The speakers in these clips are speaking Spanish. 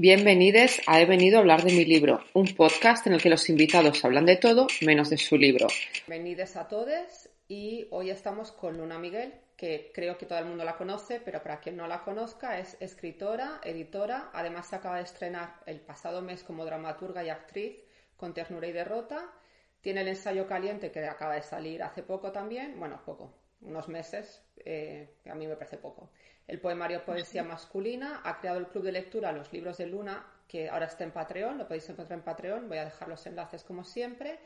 Bienvenidos a He venido a hablar de mi libro, un podcast en el que los invitados hablan de todo menos de su libro. Bienvenidos a todos y hoy estamos con Luna Miguel, que creo que todo el mundo la conoce, pero para quien no la conozca es escritora, editora, además se acaba de estrenar el pasado mes como dramaturga y actriz con Ternura y Derrota. Tiene el ensayo caliente que acaba de salir hace poco también, bueno, poco, unos meses, eh, que a mí me parece poco. El poemario Poesía Masculina, ha creado el club de lectura Los Libros de Luna, que ahora está en Patreon, lo podéis encontrar en Patreon, voy a dejar los enlaces como siempre,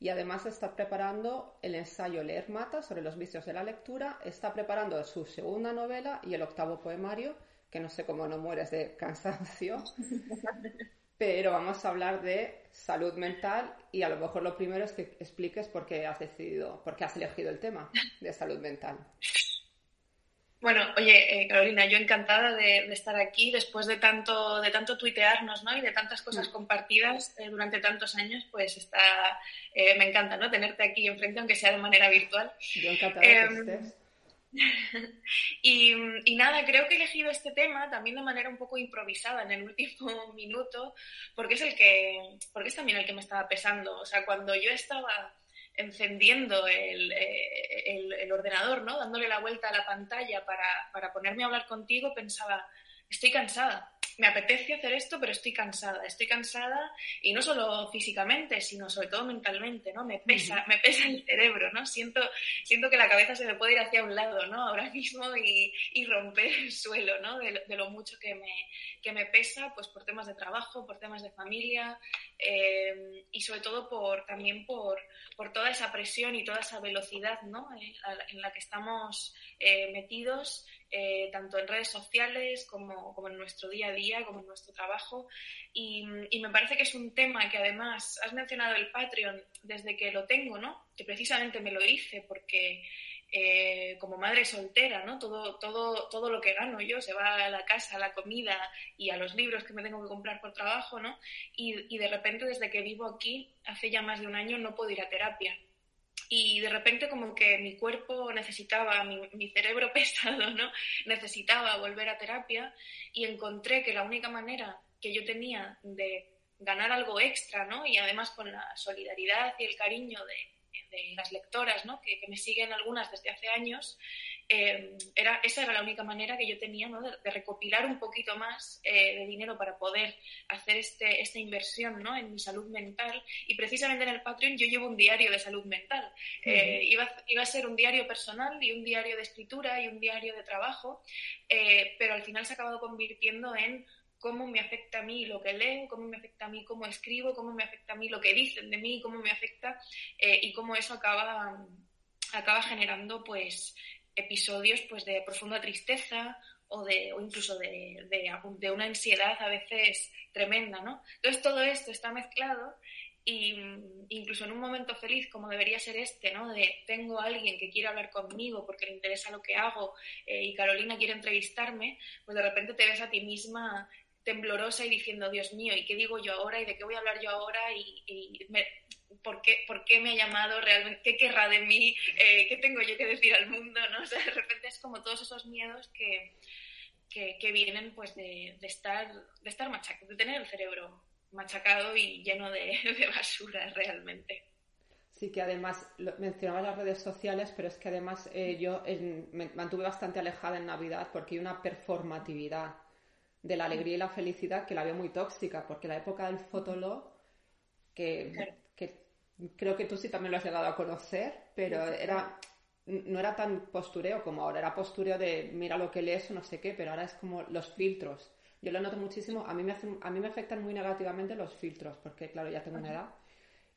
y además está preparando el ensayo Leer Mata sobre los vicios de la lectura, está preparando su segunda novela y el octavo poemario, que no sé cómo no mueres de cansancio, pero vamos a hablar de salud mental y a lo mejor lo primero es que expliques por qué has decidido, por qué has elegido el tema de salud mental. Bueno, oye, eh, Carolina, yo encantada de, estar aquí después de tanto, de tanto tuitearnos, ¿no? Y de tantas cosas mm. compartidas eh, durante tantos años, pues está, eh, me encanta, ¿no? Tenerte aquí enfrente, aunque sea de manera virtual. Yo encantada que em, estés. y, nada, creo que he elegido este tema también de manera un poco improvisada en el último minuto, porque es el que, porque es también el que me estaba pesando. O sea, cuando yo estaba encendiendo el, eh, el, ordenador, ¿no? Dándole la vuelta a la pantalla para, para ponerme a hablar contigo, pensaba, estoy cansada me apetece hacer esto, pero estoy cansada. Estoy cansada y no solo físicamente, sino sobre todo mentalmente, ¿no? Me pesa, me pesa el cerebro, ¿no? Siento, siento que la cabeza se me puede ir hacia un lado, ¿no? Ahora mismo y, y romper el suelo, ¿no? De, lo mucho que me, que me pesa, pues por temas de trabajo, por temas de familia eh, y sobre todo por, también por, por toda esa presión y toda esa velocidad, ¿no? Eh, en la que estamos eh, metidos eh, tanto en redes sociales como, como, en nuestro día a día, como en nuestro trabajo. Y, y, me parece que es un tema que además has mencionado el Patreon desde que lo tengo, ¿no? Que precisamente me lo hice porque eh, como madre soltera, ¿no? Todo, todo, todo lo que gano yo se va a la casa, a la comida y a los libros que me tengo que comprar por trabajo, ¿no? Y, y de repente desde que vivo aquí, hace ya más de un año, no puedo ir a terapia y de repente como que mi cuerpo necesitaba, mi, cerebro pesado, ¿no? Necesitaba volver a terapia y encontré que la única manera que yo tenía de ganar algo extra, ¿no? Y además con la solidaridad y el cariño de, las lectoras, ¿no? Que, que, me siguen algunas desde hace años, eh, era, esa era la única manera que yo tenía de, recopilar un poquito más eh, de dinero para poder hacer este, esta inversión ¿no? en mi salud mental. Y precisamente en el Patreon yo llevo un diario de salud mental. Eh, iba, iba, a ser un diario personal y un diario de escritura y un diario de trabajo, pero al final se ha acabado convirtiendo en cómo me afecta a mí lo que leo, cómo me afecta a mí cómo escribo, cómo me afecta a mí lo que dicen de mí, cómo me afecta y cómo eso acaba acaba generando pues episodios pues de profunda tristeza o, de, o incluso de, de, una ansiedad a veces tremenda, ¿no? Entonces todo esto está mezclado y incluso en un momento feliz como debería ser este, ¿no? De tengo a alguien que quiere hablar conmigo porque le interesa lo que hago eh, y Carolina quiere entrevistarme, pues de repente te ves a ti misma temblorosa y diciendo, Dios mío, ¿y qué digo yo ahora? ¿Y de qué voy a hablar yo ahora? Y, ¿por, qué, ¿por, qué, me ha llamado realmente? ¿Qué querrá de mí? Eh, ¿Qué tengo yo que decir al mundo? ¿no? De repente es como todos esos miedos que, que, vienen pues de, estar, de estar machacado, de tener el cerebro machacado y lleno de, basura realmente. Sí, que además mencionaba las redes sociales, pero es que además eh, yo me mantuve bastante alejada en Navidad porque hay una performatividad de la alegría y la felicidad que la veo muy tóxica, porque la época del fotolog, que, que creo que tú sí también lo has llegado a conocer, pero era no era tan postureo como ahora, era postureo de mira lo que lees o no sé qué, pero ahora es como los filtros. Yo lo noto muchísimo, a mí me, a mí me afectan muy negativamente los filtros, porque claro, ya tengo una edad,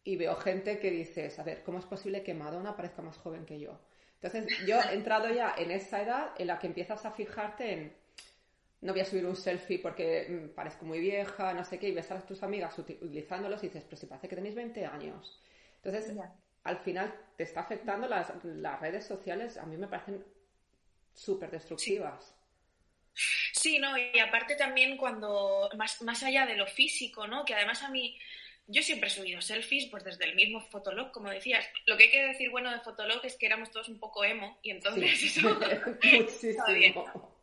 y veo gente que dice, a ver, ¿cómo es posible que Madonna parezca más joven que yo? Entonces, yo he entrado ya en esa edad en la que empiezas a fijarte en no voy a subir un selfie porque mm, parezco muy vieja, no sé qué, y ves a tus amigas utilizándolos y dices, pero si parece que tenéis 20 años. Entonces, al final te está afectando las, redes sociales, a mí me parecen súper destructivas. Sí. no, y aparte también cuando, más, más allá de lo físico, ¿no? Que además a mí, yo siempre he subido selfies, pues desde el mismo Fotolog, como decías. Lo que hay que decir bueno de Fotolog es que éramos todos un poco emo, y entonces eso... Muchísimo.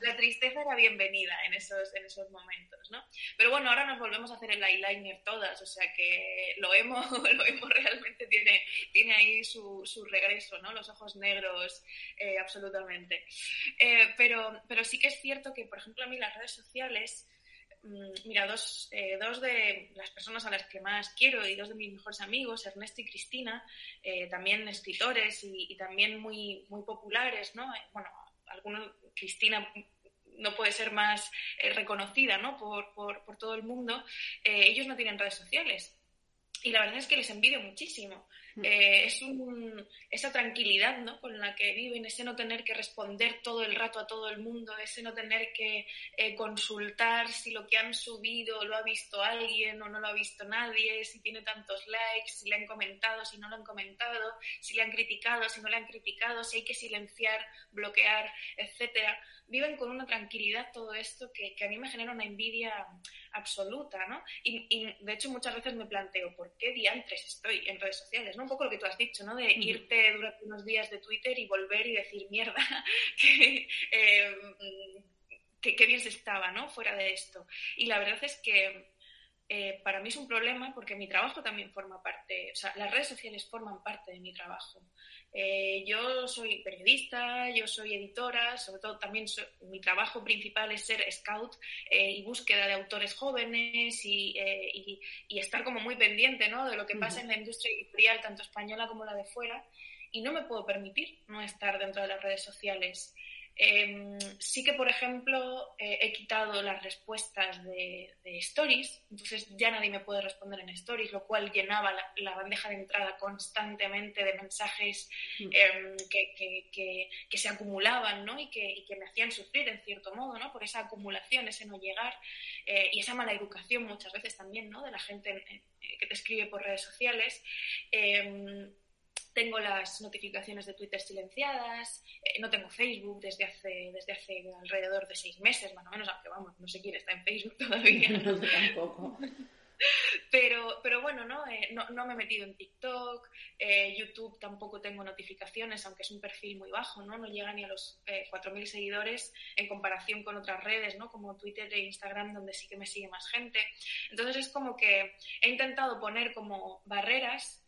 la tristeza era bienvenida en esos, en esos momentos, ¿no? Pero bueno, ahora nos volvemos a hacer el eyeliner todas, o sea que lo hemos, lo hemos realmente tiene, tiene ahí su, su regreso, ¿no? Los ojos negros, eh, absolutamente. Eh, pero, pero sí que es cierto que, por ejemplo, a mí las redes sociales Mm, mira, dos, eh, dos, de las personas a las que más quiero y dos de mis mejores amigos, Ernesto y Cristina, eh, también escritores y, también muy, muy populares, ¿no? Bueno, algunos, Cristina no puede ser más reconocida, ¿no? Por, por, por, todo el mundo. ellos no tienen redes sociales. Y la verdad es que les envidio muchísimo. Eh, es esa tranquilidad ¿no? con la que viven, ese no tener que responder todo el rato a todo el mundo, ese no tener que eh, consultar si lo que han subido lo ha visto alguien o no lo ha visto nadie, si tiene tantos likes, si le han comentado, si no lo han comentado, si le han criticado, si no le han criticado, si hay que silenciar, bloquear, etcétera. Viven con una tranquilidad todo esto que, que a mí me genera una envidia absoluta, ¿no? Y, y, de hecho muchas veces me planteo, ¿por qué diantres estoy en redes sociales? ¿no? Un poco lo que tú has dicho, ¿no? De irte durante unos días de Twitter y volver y decir, mierda, eh, que, que, bien se estaba, ¿no? Fuera de esto. Y la verdad es que eh, para mí es un problema porque mi trabajo también forma parte, o sea, las redes sociales forman parte de mi trabajo. Eh, yo soy periodista, yo soy editora, sobre todo también mi trabajo principal es ser scout eh, y búsqueda de autores jóvenes y, y, estar como muy pendiente ¿no? de lo que pasa en la industria editorial, tanto española como la de fuera. Y no me puedo permitir no estar dentro de las redes sociales. Em, sí que, por ejemplo, eh, he quitado las respuestas de, stories, entonces ya nadie me puede responder en stories, lo cual llenaba la, bandeja de entrada constantemente de mensajes mm. em, que, se acumulaban ¿no? y, que, me hacían sufrir en cierto modo ¿no? por esa acumulación, ese no llegar eh, y esa mala educación muchas veces también ¿no? de la gente que te escribe por redes sociales. Tengo las notificaciones de Twitter silenciadas, eh, no tengo Facebook desde hace, desde hace alrededor de seis meses, más o menos, aunque vamos, no sé quién está en Facebook todavía. No, tampoco. Pero, pero bueno, ¿no? Eh, no, no, me he metido en TikTok, eh, YouTube tampoco tengo notificaciones, aunque es un perfil muy bajo, ¿no? No llega ni a los 4.000 seguidores en comparación con otras redes, ¿no? Como Twitter e Instagram, donde sí que me sigue más gente. Entonces es como que he intentado poner como barreras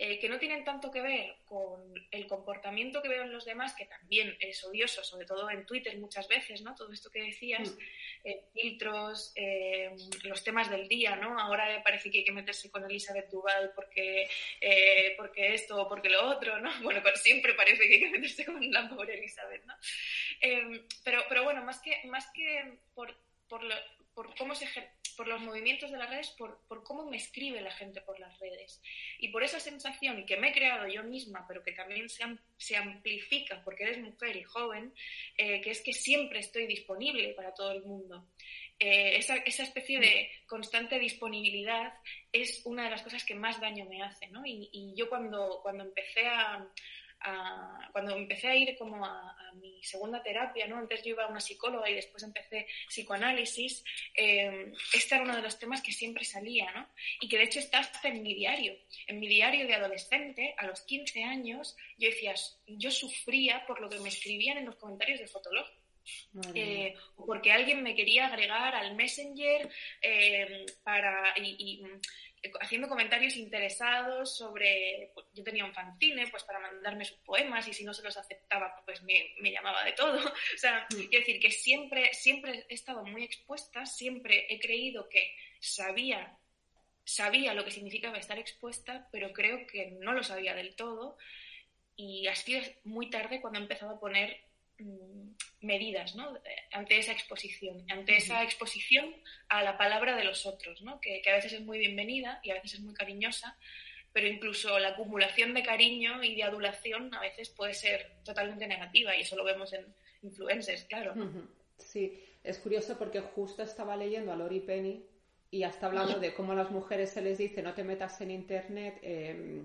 eh, que no tienen tanto que ver con el comportamiento que veo en los demás, que también es odioso, sobre todo en Twitter muchas veces, ¿no? Todo esto que decías, mm. eh, filtros, eh, los temas del día, ¿no? Ahora parece que hay que meterse con Elizabeth Duval porque, porque esto o porque lo otro, ¿no? Bueno, siempre parece que hay que meterse con la pobre Elizabeth, ¿no? pero, pero bueno, más que, más que por, por, por cómo se por los movimientos de las redes, por, por, cómo me escribe la gente por las redes. Y por esa sensación que me he creado yo misma, pero que también se, se amplifica porque eres mujer y joven, eh, que es que siempre estoy disponible para todo el mundo. Eh, esa, esa, especie de constante disponibilidad es una de las cosas que más daño me hace. ¿no? Y, y yo cuando, cuando empecé a, cuando empecé a ir como a, mi segunda terapia, ¿no? Antes yo iba a una psicóloga y después empecé psicoanálisis, eh, este era uno de los temas que siempre salía, ¿no? Y que de hecho está hasta en mi diario. En mi diario de adolescente, a los 15 años, yo decía, yo sufría por lo que me escribían en los comentarios de Fotolog. Eh, porque alguien me quería agregar al Messenger eh, para y, haciendo comentarios interesados sobre, pues, yo tenía un fanzine, pues para mandarme sus poemas y si no se los aceptaba, pues me, llamaba de todo. O sea, mm. quiero decir que siempre, siempre he estado muy expuesta, siempre he creído que sabía, sabía lo que significaba estar expuesta, pero creo que no lo sabía del todo. Y ha sido muy tarde cuando he empezado a poner medidas ¿no? ante esa exposición, ante esa exposición a la palabra de los otros, ¿no? que, a veces es muy bienvenida y a veces es muy cariñosa, pero incluso la acumulación de cariño y de adulación a veces puede ser totalmente negativa y eso lo vemos en influencers, claro. Sí, es curioso porque justo estaba leyendo a Lori Penny y hasta hablando de cómo a las mujeres se les dice no te metas en internet. Eh,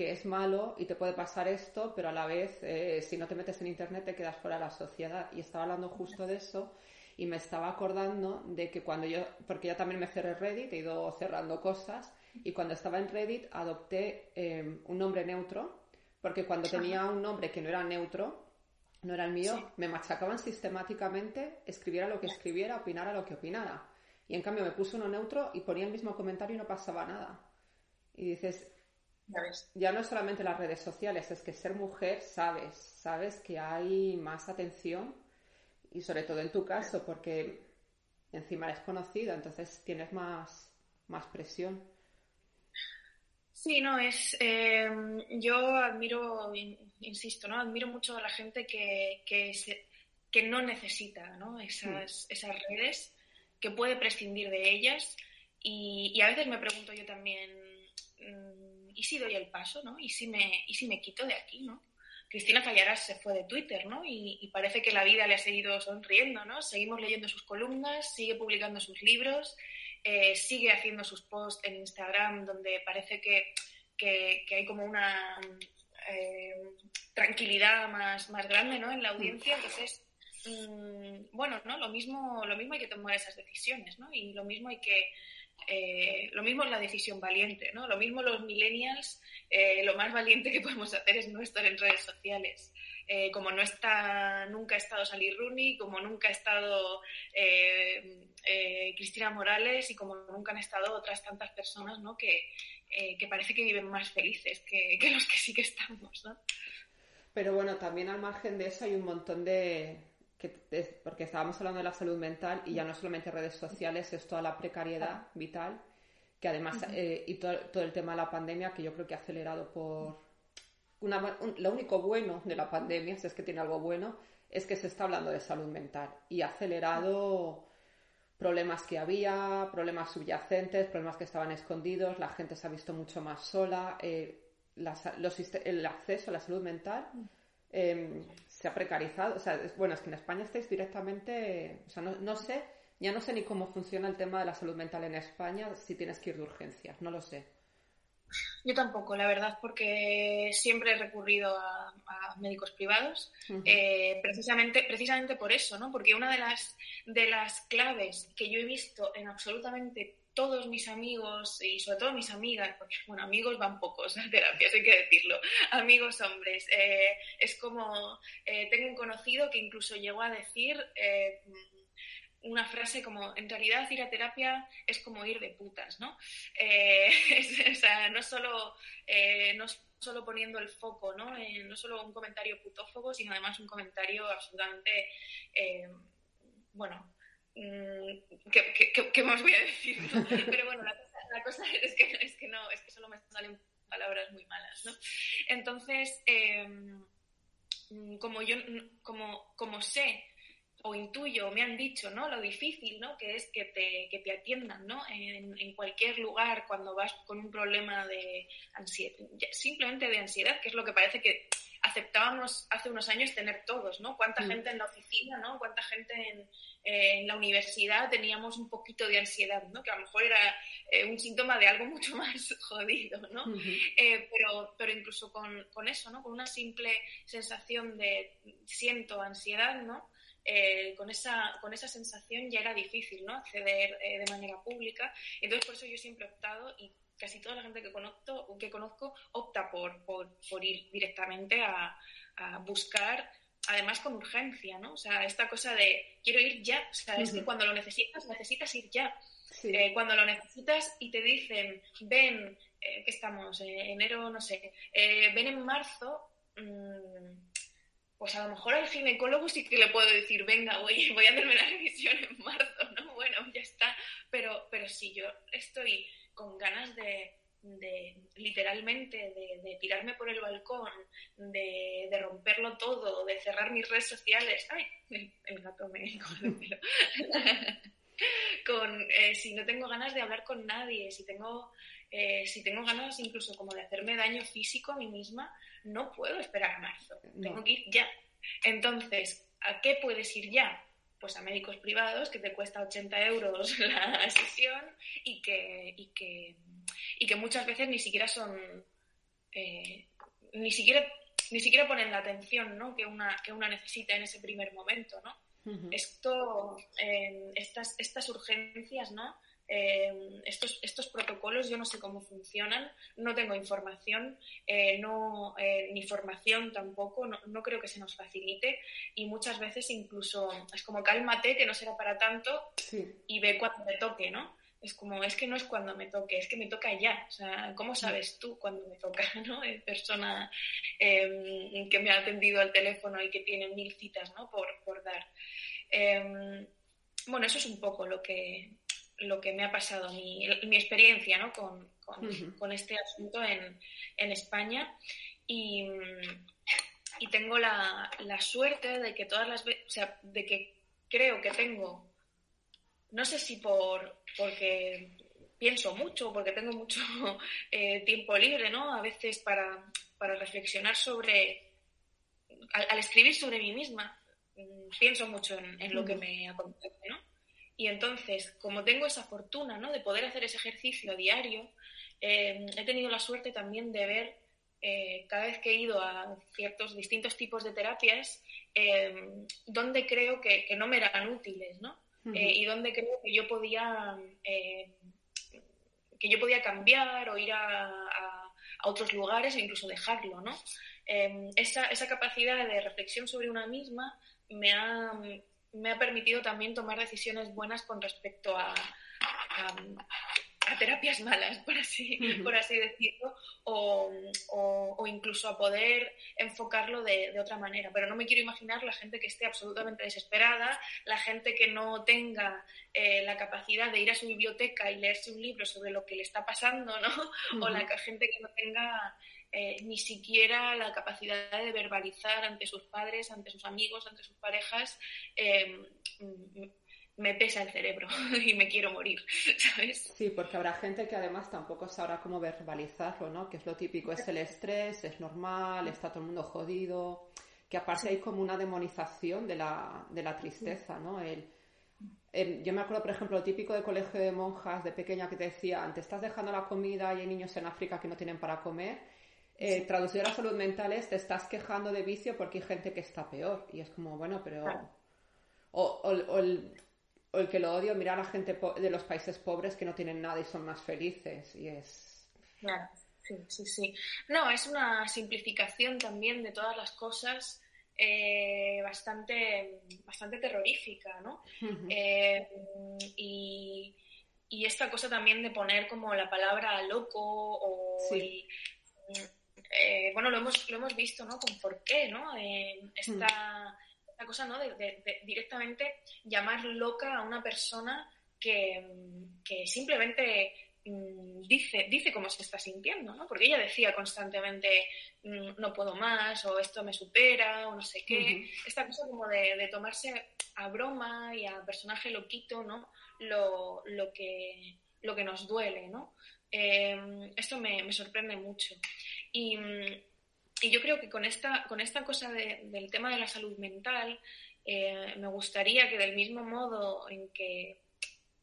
que es malo y te puede pasar esto, pero a la vez, eh, si no te metes en Internet, te quedas fuera de la sociedad. Y estaba hablando justo de eso y me estaba acordando de que cuando yo, porque yo también me cerré Reddit, he ido cerrando cosas, y cuando estaba en Reddit adopté em, un nombre neutro, porque cuando tenía un nombre que no era neutro, no era el mío, me machacaban sistemáticamente, escribiera lo que escribiera, opinara lo que opinara. Y en cambio me puso uno neutro y ponía el mismo comentario y no pasaba nada. Y dices, ya no es solamente las redes sociales, es que ser mujer sabes, sabes que hay más atención y sobre todo en tu caso, porque encima eres conocida, entonces tienes más, más presión. Sí, no, es. Em, yo admiro, insisto, ¿no? Admiro mucho a la gente que, que, que no necesita ¿no? Esas, mm. esas redes, que puede prescindir de ellas. Y, y, a veces me pregunto yo también, mm, ¿y si doy el paso, ¿no? ¿Y si me, y si me quito de aquí, ¿no? Cristina Callaras se fue de Twitter, ¿no? Y, parece que la vida le ha seguido sonriendo, ¿no? Seguimos leyendo sus columnas, sigue publicando sus libros eh, sigue haciendo sus posts en Instagram donde parece que, hay como una eh, tranquilidad más, más grande ¿no? en la audiencia. Entonces, mm, bueno, ¿no? Lo mismo, lo mismo hay que tomar esas decisiones, ¿no? Y lo mismo hay que eh, lo mismo es la decisión valiente, ¿no? Lo mismo los millennials, lo más valiente que podemos hacer es no estar en redes sociales. Eh, como no está, nunca ha estado Sally Rooney, como nunca ha estado eh, eh, Cristina Morales y como nunca han estado otras tantas personas ¿no? que, parece que viven más felices que, los que sí que estamos. ¿no? Pero bueno, también al margen de eso hay un montón de, porque estábamos hablando de la salud mental y ya no solamente redes sociales, es toda la precariedad vital, que además, y todo, el tema de la pandemia, que yo creo que ha acelerado por, lo único bueno de la pandemia, si es que tiene algo bueno, es que se está hablando de salud mental y ha acelerado problemas que había, problemas subyacentes, problemas que estaban escondidos, la gente se ha visto mucho más sola, eh, el acceso a la salud mental se ha precarizado. O sea, es, bueno, es que en España estáis directamente, o sea, no, no sé, ya no sé ni cómo funciona el tema de la salud mental en España si tienes que ir de urgencias, no lo sé. Yo tampoco, la verdad, porque siempre he recurrido a, médicos privados, eh, precisamente, precisamente por eso, ¿no? Porque una de las, de las claves que yo he visto en absolutamente todos mis amigos y sobre todo mis amigas, porque bueno, amigos van pocos a terapia, hay que decirlo, amigos hombres, eh, es como, eh, tengo un conocido que incluso llegó a decir una frase como, en realidad ir a terapia es como ir de putas, ¿no? Eh, o sea, no solo, eh, no solo poniendo el foco, ¿no? no solo un comentario putófobo, sino además un comentario absolutamente, eh, bueno, mm, ¿qué, más voy a decir? Pero bueno, la cosa, es, que, es, que, no, es que solo me salen palabras muy malas, ¿no? Entonces, como yo, como, como sé o intuyo, me han dicho, ¿no? Lo difícil, ¿no? Que es que te, que te atiendan, ¿no? En, en, cualquier lugar cuando vas con un problema de ansiedad, simplemente de ansiedad, que es lo que parece que aceptábamos hace unos años tener todos, ¿no? Cuánta mm. gente en la oficina, ¿no? Cuánta gente en, en, la universidad teníamos un poquito de ansiedad, ¿no? Que a lo mejor era eh, un síntoma de algo mucho más jodido, ¿no? eh, pero, pero incluso con, con eso, ¿no? Con una simple sensación de siento ansiedad, ¿no? Eh, con, esa, con esa sensación ya era difícil ¿no? acceder eh, de manera pública. Entonces, por eso yo siempre he optado y casi toda la gente que conozco, que conozco opta por, por, por ir directamente a, a, buscar, además con urgencia, ¿no? O sea, esta cosa de quiero ir ya, o sea, es que cuando lo necesitas, necesitas ir ya. Eh, cuando lo necesitas y te dicen, ven, que estamos, enero, no sé, ven en marzo, mmm, pues a lo mejor al ginecólogo sí que le puedo decir, venga, voy, voy a hacerme la revisión en marzo, ¿no? Bueno, ya está. Pero, pero si yo estoy con ganas de, literalmente de, tirarme por el balcón, de, romperlo todo, de cerrar mis redes sociales. ¡Ay! El, gato me con eh, si no tengo ganas de hablar con nadie, si tengo, eh, si tengo ganas incluso como de hacerme daño físico a mí misma, no puedo esperar a marzo, tengo que ir ya. Entonces, ¿a qué puedes ir ya? Pues a médicos privados, que te cuesta 80 euros la sesión y que, y que, y que muchas veces ni siquiera son, eh, ni siquiera ni siquiera ponen la atención ¿no? que, una, que una necesita en ese primer momento. ¿no? Esto, eh, estas, estas urgencias, ¿no? Eh, estos, estos protocolos yo no sé cómo funcionan, no tengo información, eh, no, eh, ni formación tampoco, no, creo que se nos facilite y muchas veces incluso es como cálmate, que no será para tanto y ve cuando me toque, ¿no? Es como, es que no es cuando me toque, es que me toca ya. O sea, ¿cómo sabes tú cuando me toca, no? persona em, que me ha atendido al teléfono y que tiene mil citas, ¿no? Por, por dar. Em, bueno, eso es un poco lo que, lo que me ha pasado, mi, mi experiencia ¿no? con, con, este asunto en, en España. Y, y tengo la, la, suerte de que todas las veces, o sea, de que creo que tengo, no sé si por porque pienso mucho, porque tengo mucho eh, tiempo libre, ¿no? A veces para, para reflexionar sobre, al, escribir sobre mí misma, mm, pienso mucho en, en lo que me acontece, ¿no? Y entonces, como tengo esa fortuna ¿no? de poder hacer ese ejercicio diario, eh, he tenido la suerte también de ver, eh, cada vez que he ido a ciertos distintos tipos de terapias, eh, donde creo que, no me eran útiles, ¿no? y donde creo que yo podía que yo podía cambiar o ir a, a, otros lugares e incluso dejarlo, ¿no? esa, esa capacidad de reflexión sobre una misma me ha, me ha permitido también tomar decisiones buenas con respecto a, a, terapias malas, por así, por así decirlo, o, o, incluso a poder enfocarlo de, de, otra manera. Pero no me quiero imaginar la gente que esté absolutamente desesperada, la gente que no tenga eh, la capacidad de ir a su biblioteca y leerse un libro sobre lo que le está pasando, ¿no? O la gente que no tenga eh, ni siquiera la capacidad de verbalizar ante sus padres, ante sus amigos, ante sus parejas, eh, me pesa el cerebro y me quiero morir, ¿sabes? Sí, porque habrá gente que además tampoco sabrá cómo verbalizarlo, ¿no? Que es lo típico, es el estrés, es normal, está todo el mundo jodido, que aparte hay como una demonización de la, de la tristeza, ¿no? El, yo me acuerdo, por ejemplo, lo típico de colegio de monjas de pequeña que te decía, te estás dejando la comida y hay niños en África que no tienen para comer eh, traducir a salud mental es te estás quejando de vicio porque hay gente que está peor. Y es como, bueno, pero... O, el, que lo odio, mirar a la gente de los países pobres que no tienen nada y son más felices. Y es... Claro, sí, sí, sí. No, es una simplificación también de todas las cosas eh, bastante, bastante terrorífica, ¿no? Eh, y, y, esta cosa también de poner como la palabra loco o eh, bueno, lo hemos, lo hemos visto, ¿no? Con por qué, ¿no? esta, esta, cosa, ¿no? De, directamente llamar loca a una persona que, que simplemente mm, dice, dice cómo se está sintiendo, ¿no? Porque ella decía constantemente, mm, no puedo más, o esto me supera, o no sé qué. Esta cosa como de, tomarse a broma y a personaje loquito, ¿no? Lo, lo, que, lo que nos duele, ¿no? Eh, esto me, me, sorprende mucho. Y, y, yo creo que con esta, con esta cosa del tema de la salud mental, eh, me gustaría que del mismo modo en que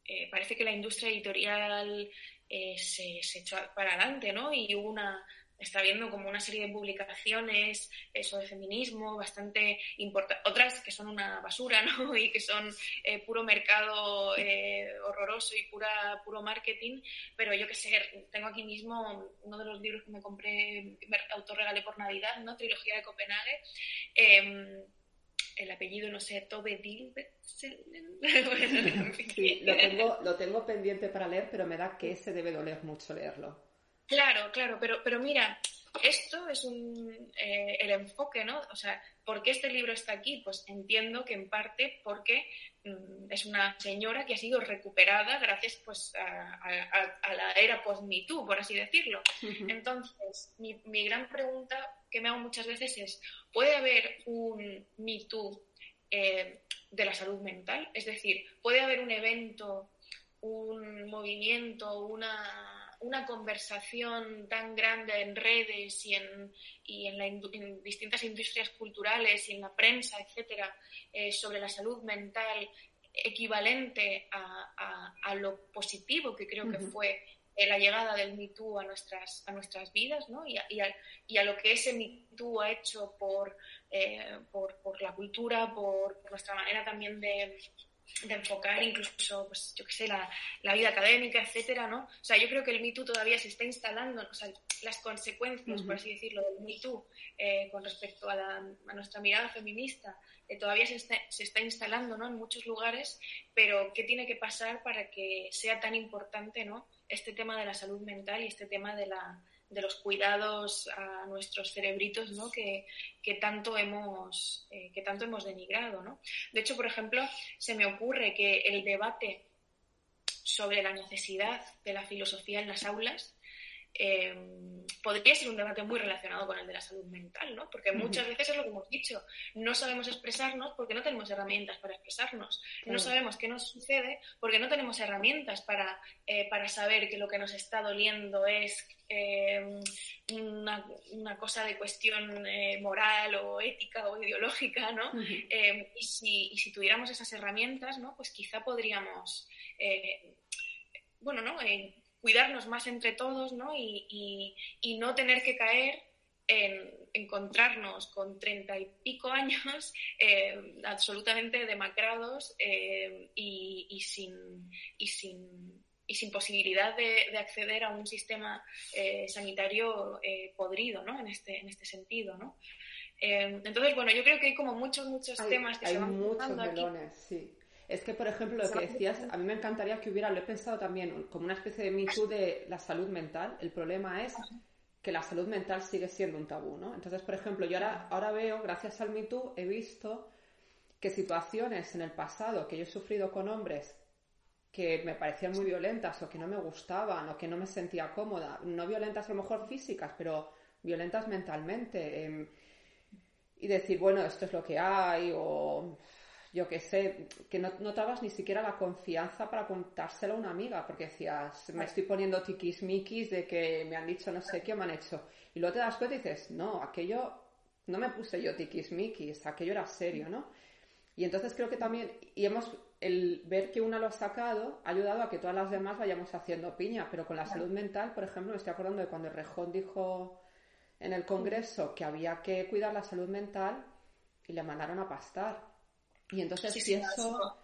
eh, parece que la industria editorial se, se, echó para adelante, ¿no? Y hubo una, está viendo como una serie de publicaciones sobre feminismo bastante importantes, otras que son una basura, ¿no? Y que son eh, puro mercado eh, horroroso y pura, puro marketing, pero yo que sé, tengo aquí mismo uno de los libros que me compré, me autorregalé por Navidad, ¿no? Trilogía de Copenhague. Em, el apellido, no sé, Tobe Dilbert. sí, lo tengo, lo tengo pendiente para leer, pero me da que ese debe doler mucho leerlo. Claro, claro, pero, pero mira, esto es un, eh, el enfoque, ¿no? O sea, ¿por qué este libro está aquí? Pues entiendo que en parte porque mm, es una señora que ha sido recuperada gracias pues, a, la era post-Me Too, por así decirlo. Entonces, mi, mi, gran pregunta que me hago muchas veces es, ¿puede haber un Me Too eh, de la salud mental? Es decir, ¿puede haber un evento, un movimiento, una una conversación tan grande en redes y en, y en, la, distintas industrias culturales y en la prensa, etcétera, eh, sobre la salud mental equivalente a, a, lo positivo que creo que fue eh, la llegada del Me a nuestras, a nuestras vidas ¿no? y, a, y, a, lo que ese Me ha hecho por, eh, por, por, la cultura, por, nuestra manera también de, de enfocar incluso, pues, yo qué sé, la, la, vida académica, etcétera, ¿no? O sea, yo creo que el Me Too todavía se está instalando, o sea, las consecuencias, por así decirlo, del Me Too eh, con respecto a, la, a, nuestra mirada feminista eh, todavía se está, se está instalando, ¿no? En muchos lugares, pero ¿qué tiene que pasar para que sea tan importante, ¿no? Este tema de la salud mental y este tema de la de los cuidados a nuestros cerebritos ¿no? que, que tanto hemos, eh, que tanto hemos denigrado. ¿no? De hecho, por ejemplo, se me ocurre que el debate sobre la necesidad de la filosofía en las aulas eh, podría ser un debate muy relacionado con el de la salud mental, ¿no? Porque muchas veces es lo que hemos dicho, no sabemos expresarnos porque no tenemos herramientas para expresarnos, no sabemos qué nos sucede porque no tenemos herramientas para, eh, para saber que lo que nos está doliendo es eh, una, una, cosa de cuestión moral o ética o ideológica, ¿no? y, si, y, si, tuviéramos esas herramientas, ¿no? Pues quizá podríamos, bueno, ¿no? Cuidarnos más entre todos ¿no? Y, y, no tener que caer en encontrarnos con treinta y pico años eh, absolutamente demacrados eh, y, y, sin, y, sin, y sin posibilidad de, de acceder a un sistema eh, sanitario podrido ¿no? en, este, en este sentido. ¿no? entonces, bueno, yo creo que hay como muchos, muchos temas que se van muchos melones, Sí. Es que, por ejemplo, lo que decías, a mí me encantaría que hubiera, lo he pensado también, como una especie de Me de la salud mental. El problema es que la salud mental sigue siendo un tabú, ¿no? Entonces, por ejemplo, yo ahora, ahora veo, gracias al Me he visto que situaciones en el pasado que yo he sufrido con hombres que me parecían muy violentas o que no me gustaban o que no me sentía cómoda, no violentas a lo mejor físicas, pero violentas mentalmente. Em, y decir, bueno, esto es lo que hay, o yo qué sé, que no notabas ni siquiera la confianza para contárselo a una amiga, porque decías, me estoy poniendo tiquismiquis de que me han dicho no sé qué me han hecho. Y luego te das cuenta y dices, no, aquello, no me puse yo tiquismiquis, aquello era serio, ¿no? Y entonces creo que también, y hemos, el ver que una lo ha sacado ha ayudado a que todas las demás vayamos haciendo piña, pero con la salud mental, por ejemplo, me estoy acordando de cuando Rejón dijo en el Congreso que había que cuidar la salud mental y le mandaron a pastar. Y entonces sí, pienso...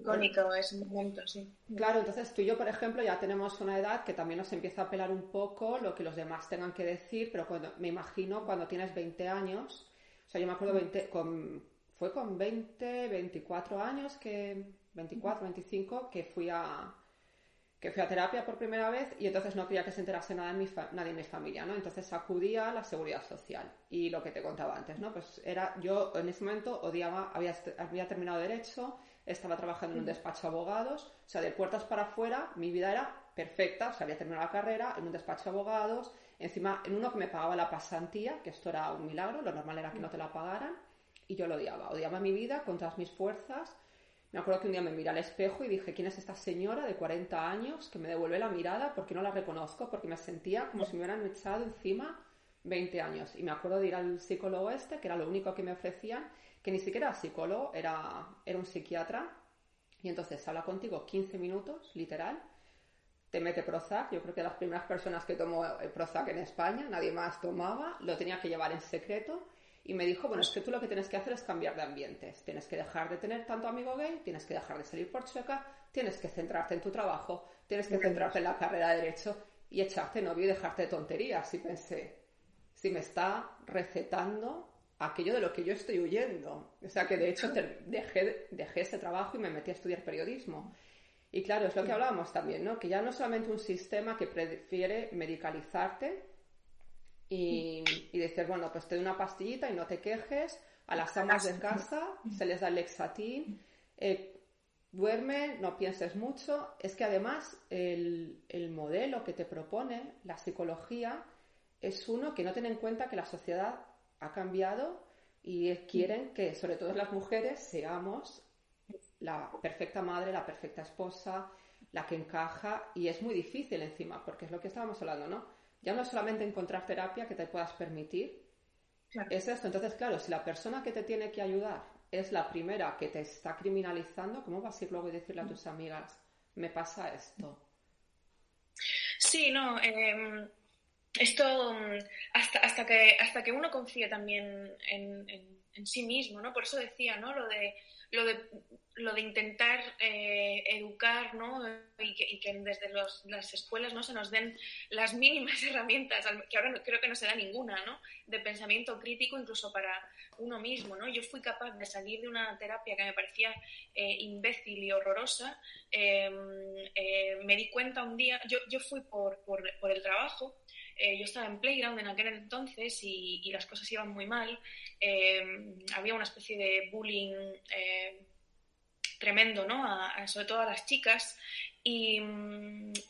Icónico ese momento, sí. Claro, entonces tú y yo, por ejemplo, ya tenemos una edad que también nos empieza a pelar un poco lo que los demás tengan que decir, pero cuando, me imagino cuando tienes 20 años, o sea, yo me acuerdo 20, con, fue con 20, 24 años que, 24, 25, que fui a, que fui a terapia por primera vez y entonces no quería que se enterase nada en mi nadie en mi familia, ¿no? Entonces acudía a la seguridad social y lo que te contaba antes, ¿no? Pues era, yo en ese momento odiaba, había, había terminado derecho, estaba trabajando en un despacho de abogados, o sea, de puertas para afuera mi vida era perfecta, o sea, había terminado la carrera en un despacho de abogados, encima en uno que me pagaba la pasantía, que esto era un milagro, lo normal era que no te la pagaran y yo lo odiaba, odiaba mi vida con todas mis fuerzas me acuerdo que un día me miré al espejo y dije, ¿quién es esta señora de 40 años que me devuelve la mirada porque no la reconozco? Porque me sentía como si me hubieran echado encima 20 años. Y me acuerdo de ir al psicólogo este, que era lo único que me ofrecían, que ni siquiera era psicólogo, era, era un psiquiatra. Y entonces habla contigo 15 minutos, literal. Te mete Prozac, yo creo que las primeras personas que tomó Prozac en España, nadie más tomaba, lo tenía que llevar en secreto y me dijo, bueno, es que tú lo que tienes que hacer es cambiar de ambientes. Tienes que dejar de tener tanto amigo gay, tienes que dejar de salir por chueca, tienes que centrarte en tu trabajo, tienes que centrarte en la carrera de derecho y echarte novio y dejarte de tonterías. Y pensé, si me está recetando aquello de lo que yo estoy huyendo. O sea que de hecho dejé, dejé ese trabajo y me metí a estudiar periodismo. Y claro, es lo que hablábamos también, ¿no? Que ya no solamente un sistema que prefiere medicalizarte, y, y decir, bueno, pues te doy una pastillita y no te quejes, a las amas de casa se les da el lexatín, eh, duerme, no pienses mucho. Es que además el, el, modelo que te propone la psicología es uno que no tiene en cuenta que la sociedad ha cambiado y quieren que, sobre todo las mujeres, seamos la perfecta madre, la perfecta esposa, la que encaja y es muy difícil encima, porque es lo que estábamos hablando, ¿no? Ya no es solamente encontrar terapia que te puedas permitir, es esto. Entonces, claro, si la persona que te tiene que ayudar es la primera que te está criminalizando, ¿cómo vas a ir luego y decirle a tus amigas, me pasa esto? Sí, no. Em, esto mm, hasta, hasta, que, hasta que uno confía también en, en, sí mismo, ¿no? Por eso decía, ¿no? Lo de lo de, lo de intentar eh, educar ¿no? y, que, desde las escuelas ¿no? se nos den las mínimas herramientas, que ahora creo que no se da ninguna, ¿no? de pensamiento crítico incluso para uno mismo. ¿no? Yo fui capaz de salir de una terapia que me parecía eh, imbécil y horrorosa. Em, eh, me di cuenta un día, yo, yo fui por, por, por el trabajo eh, yo estaba en Playground en aquel entonces y, las cosas iban muy mal. Eh, había una especie de bullying eh, tremendo, ¿no? sobre todo a las chicas. y,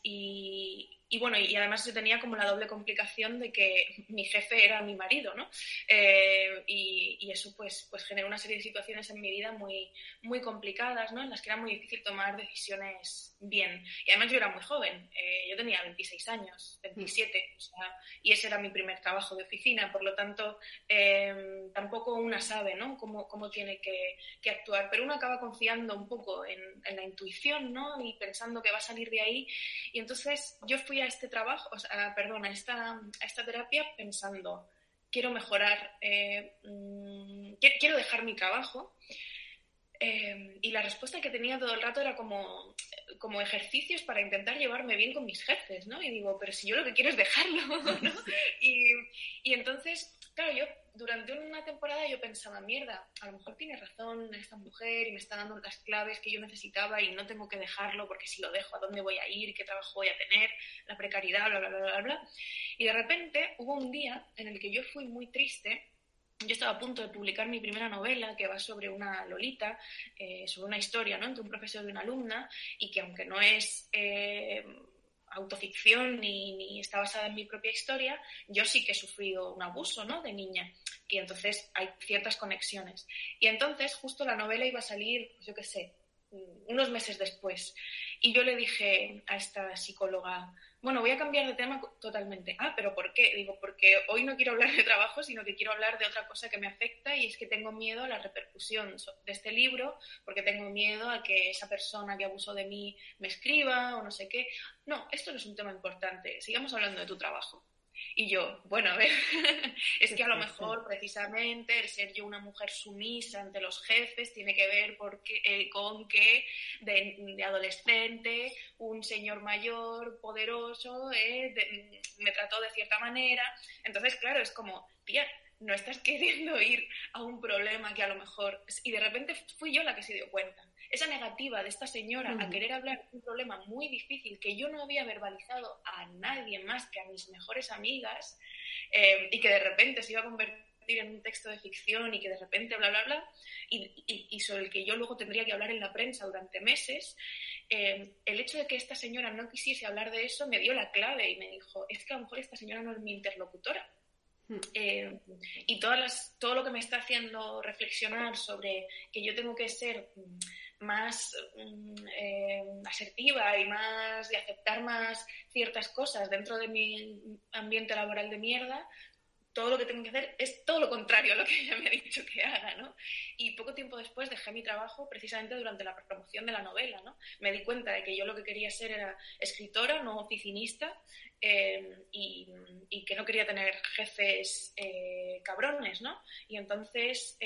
y bueno, y además yo tenía como la doble complicación de que mi jefe era mi marido, ¿no? Eh, y, y, eso pues, pues generó una serie de situaciones en mi vida muy, muy complicadas, ¿no? En las que era muy difícil tomar decisiones bien. Y además yo era muy joven, eh, yo tenía 26 años, 27, o sea, y ese era mi primer trabajo de oficina, por lo tanto eh, tampoco una sabe, ¿no? Cómo, cómo tiene que, que, actuar, pero uno acaba confiando un poco en, en la intuición, ¿no? Y pensando que va a salir de ahí. Y entonces yo fui a este trabajo, o sea, perdón, a esta, a esta terapia pensando, quiero mejorar, eh, mm, quiero dejar mi trabajo. Eh, y la respuesta que tenía todo el rato era como, como ejercicios para intentar llevarme bien con mis jefes, ¿no? Y digo, pero si yo lo que quiero es dejarlo, ¿no? Y, y entonces, claro, yo durante una temporada yo pensaba, mierda, a lo mejor tiene razón esta mujer y me está dando las claves que yo necesitaba y no tengo que dejarlo porque si lo dejo, ¿a dónde voy a ir? ¿Qué trabajo voy a tener? La precariedad, bla, bla, bla, bla. Y de repente hubo un día en el que yo fui muy triste. Yo estaba a punto de publicar mi primera novela que va sobre una Lolita, eh, sobre una historia ¿no? entre un profesor y una alumna y que aunque no es... Eh, autoficción ni, ni, está basada en mi propia historia, yo sí que he sufrido un abuso, ¿no? De niña. Y entonces hay ciertas conexiones. Y entonces justo la novela iba a salir, pues yo qué sé, unos meses después. Y yo le dije a esta psicóloga, bueno, voy a cambiar de tema totalmente. Ah, pero ¿por qué? Digo, porque hoy no quiero hablar de trabajo, sino que quiero hablar de otra cosa que me afecta y es que tengo miedo a la repercusión de este libro, porque tengo miedo a que esa persona que abusó de mí me escriba o no sé qué. No, esto no es un tema importante. Sigamos hablando de tu trabajo. Y yo, bueno, a ver, es que a lo mejor precisamente el ser yo una mujer sumisa ante los jefes tiene que ver porque, eh, con que de, adolescente un señor mayor, poderoso, eh, me trató de cierta manera. Entonces, claro, es como, tía, no estás queriendo ir a un problema que a lo mejor... Y de repente fui yo la que se dio cuenta esa negativa de esta señora a querer hablar de un problema muy difícil que yo no había verbalizado a nadie más que a mis mejores amigas eh, y que de repente se iba a convertir en un texto de ficción y que de repente bla, bla, bla, y, sobre el que yo luego tendría que hablar en la prensa durante meses, eh, el hecho de que esta señora no quisiese hablar de eso me dio la clave y me dijo, es que a lo mejor esta señora no es mi interlocutora. Hmm. Eh, y todas las, todo lo que me está haciendo reflexionar sobre que yo tengo que ser más mm, eh, asertiva y más de aceptar más ciertas cosas dentro de mi ambiente laboral de mierda, todo lo que tengo que hacer es todo lo contrario a lo que ella me ha dicho que haga, ¿no? Y poco tiempo después dejé mi trabajo precisamente durante la promoción de la novela, ¿no? Me di cuenta de que yo lo que quería ser era escritora, no oficinista, eh, y, que no quería tener jefes eh, cabrones, ¿no? Y entonces,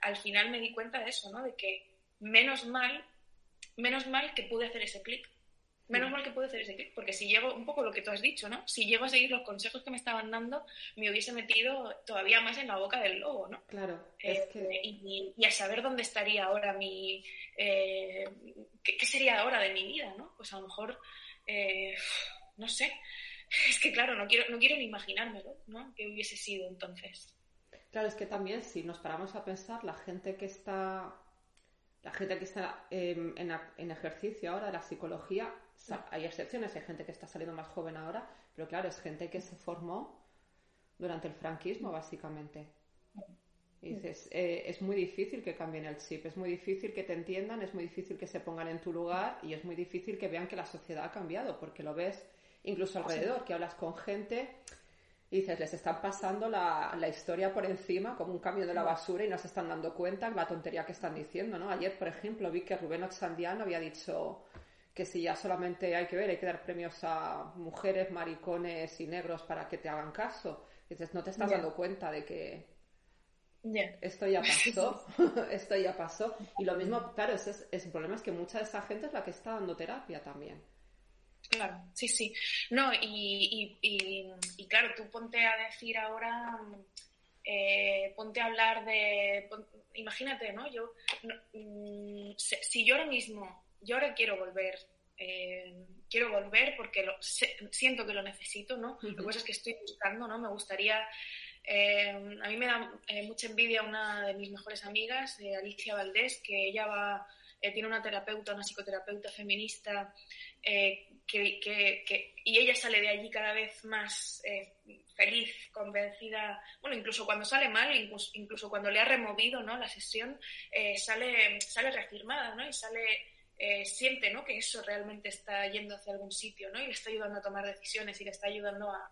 al final me di cuenta de eso, ¿no? De que menos mal, menos mal que pude hacer ese clic. Menos mm. mal que pude hacer ese clic, porque si llego, un poco lo que tú has dicho, ¿no? Si llego a seguir los consejos que me estaban dando, me hubiese metido todavía más en la boca del lobo, ¿no? Claro. Eh, y, a saber dónde estaría ahora mi... Eh, ¿qué, sería ahora de mi vida, ¿no? Pues a lo mejor, eh, no sé. Es que claro, no quiero, no quiero ni imaginármelo, ¿no? ¿Qué hubiese sido entonces? Claro, es que también si nos paramos a pensar, la gente que está la gente que está em, en, ejercicio ahora de la psicología, hay excepciones, hay gente que está saliendo más joven ahora, pero claro, es gente que se formó durante el franquismo, básicamente. Y dices, eh, es muy difícil que cambien el chip, es muy difícil que te entiendan, es muy difícil que se pongan en tu lugar y es muy difícil que vean que la sociedad ha cambiado, porque lo ves incluso alrededor, que hablas con gente y dices, les están pasando la, la, historia por encima como un cambio de la basura y no se están dando cuenta de la tontería que están diciendo, ¿no? Ayer, por ejemplo, vi que Rubén Ochandiano había dicho que si ya solamente hay que ver, hay que dar premios a mujeres, maricones y negros para que te hagan caso. dices, no te estás dando cuenta de que esto ya pasó, esto ya pasó. Y lo mismo, claro, ese es, el problema es que mucha de esa gente es la que está dando terapia también. Claro, sí, sí. No, y, y, claro, tú ponte a decir ahora, eh, ponte a hablar de, imagínate, ¿no? Yo, mm, si yo ahora mismo yo ahora quiero volver. Eh, quiero volver porque lo, siento que lo necesito, ¿no? Lo que pasa es que estoy buscando, ¿no? Me gustaría... Eh, a mí me da eh, mucha envidia una de mis mejores amigas, Alicia Valdés, que ella va, tiene una terapeuta, una psicoterapeuta feminista, que, que, y ella sale de allí cada vez más feliz, convencida, bueno, incluso cuando sale mal, incluso, incluso cuando le ha removido ¿no? la sesión, sale, sale reafirmada, ¿no? Y sale eh, siente ¿no? que eso realmente está yendo hacia algún sitio ¿no? y le está ayudando a tomar decisiones y le está ayudando a,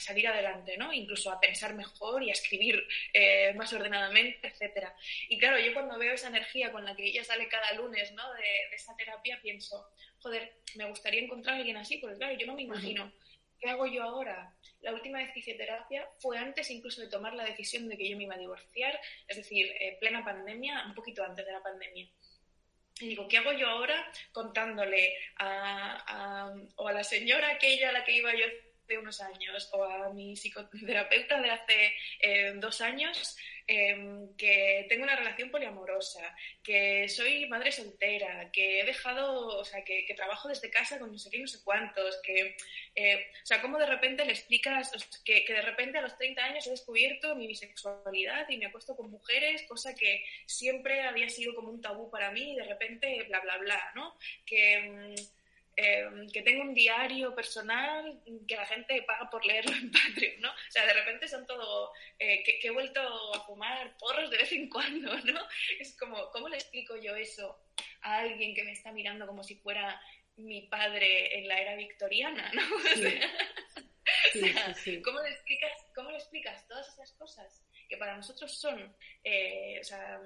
salir adelante, ¿no? incluso a pensar mejor y a escribir eh, más ordenadamente, etc. Y claro, yo cuando veo esa energía con la que ella sale cada lunes ¿no? de, esa terapia, pienso, joder, me gustaría encontrar a alguien así, porque claro, yo no me imagino. ¿Qué hago yo ahora? La última vez que hice terapia fue antes incluso de tomar la decisión de que yo me iba a divorciar, es decir, eh, plena pandemia, un poquito antes de la pandemia. Y digo, ¿qué hago yo ahora contándole a, o a la señora aquella a la que iba yo hace unos años o a mi psicoterapeuta de hace eh, dos años Em, que tengo una relación poliamorosa, que soy madre soltera, que he dejado, o sea, que, trabajo desde casa con no sé qué, no sé cuántos, que, eh, o sea, cómo de repente le explicas que, que, de repente a los 30 años he descubierto mi bisexualidad y me acuesto con mujeres, cosa que siempre había sido como un tabú para mí y de repente bla, bla, bla, ¿no? Que em, Em, que tengo un diario personal que la gente paga por leerlo en Patreon, ¿no? O sea, de repente son todo, eh, que, he vuelto a fumar porros de vez en cuando, ¿no? Es como, ¿cómo le explico yo eso a alguien que me está mirando como si fuera mi padre en la era victoriana, ¿no? ¿cómo, le explicas, ¿cómo le explicas todas esas cosas que para nosotros son, eh, o sea,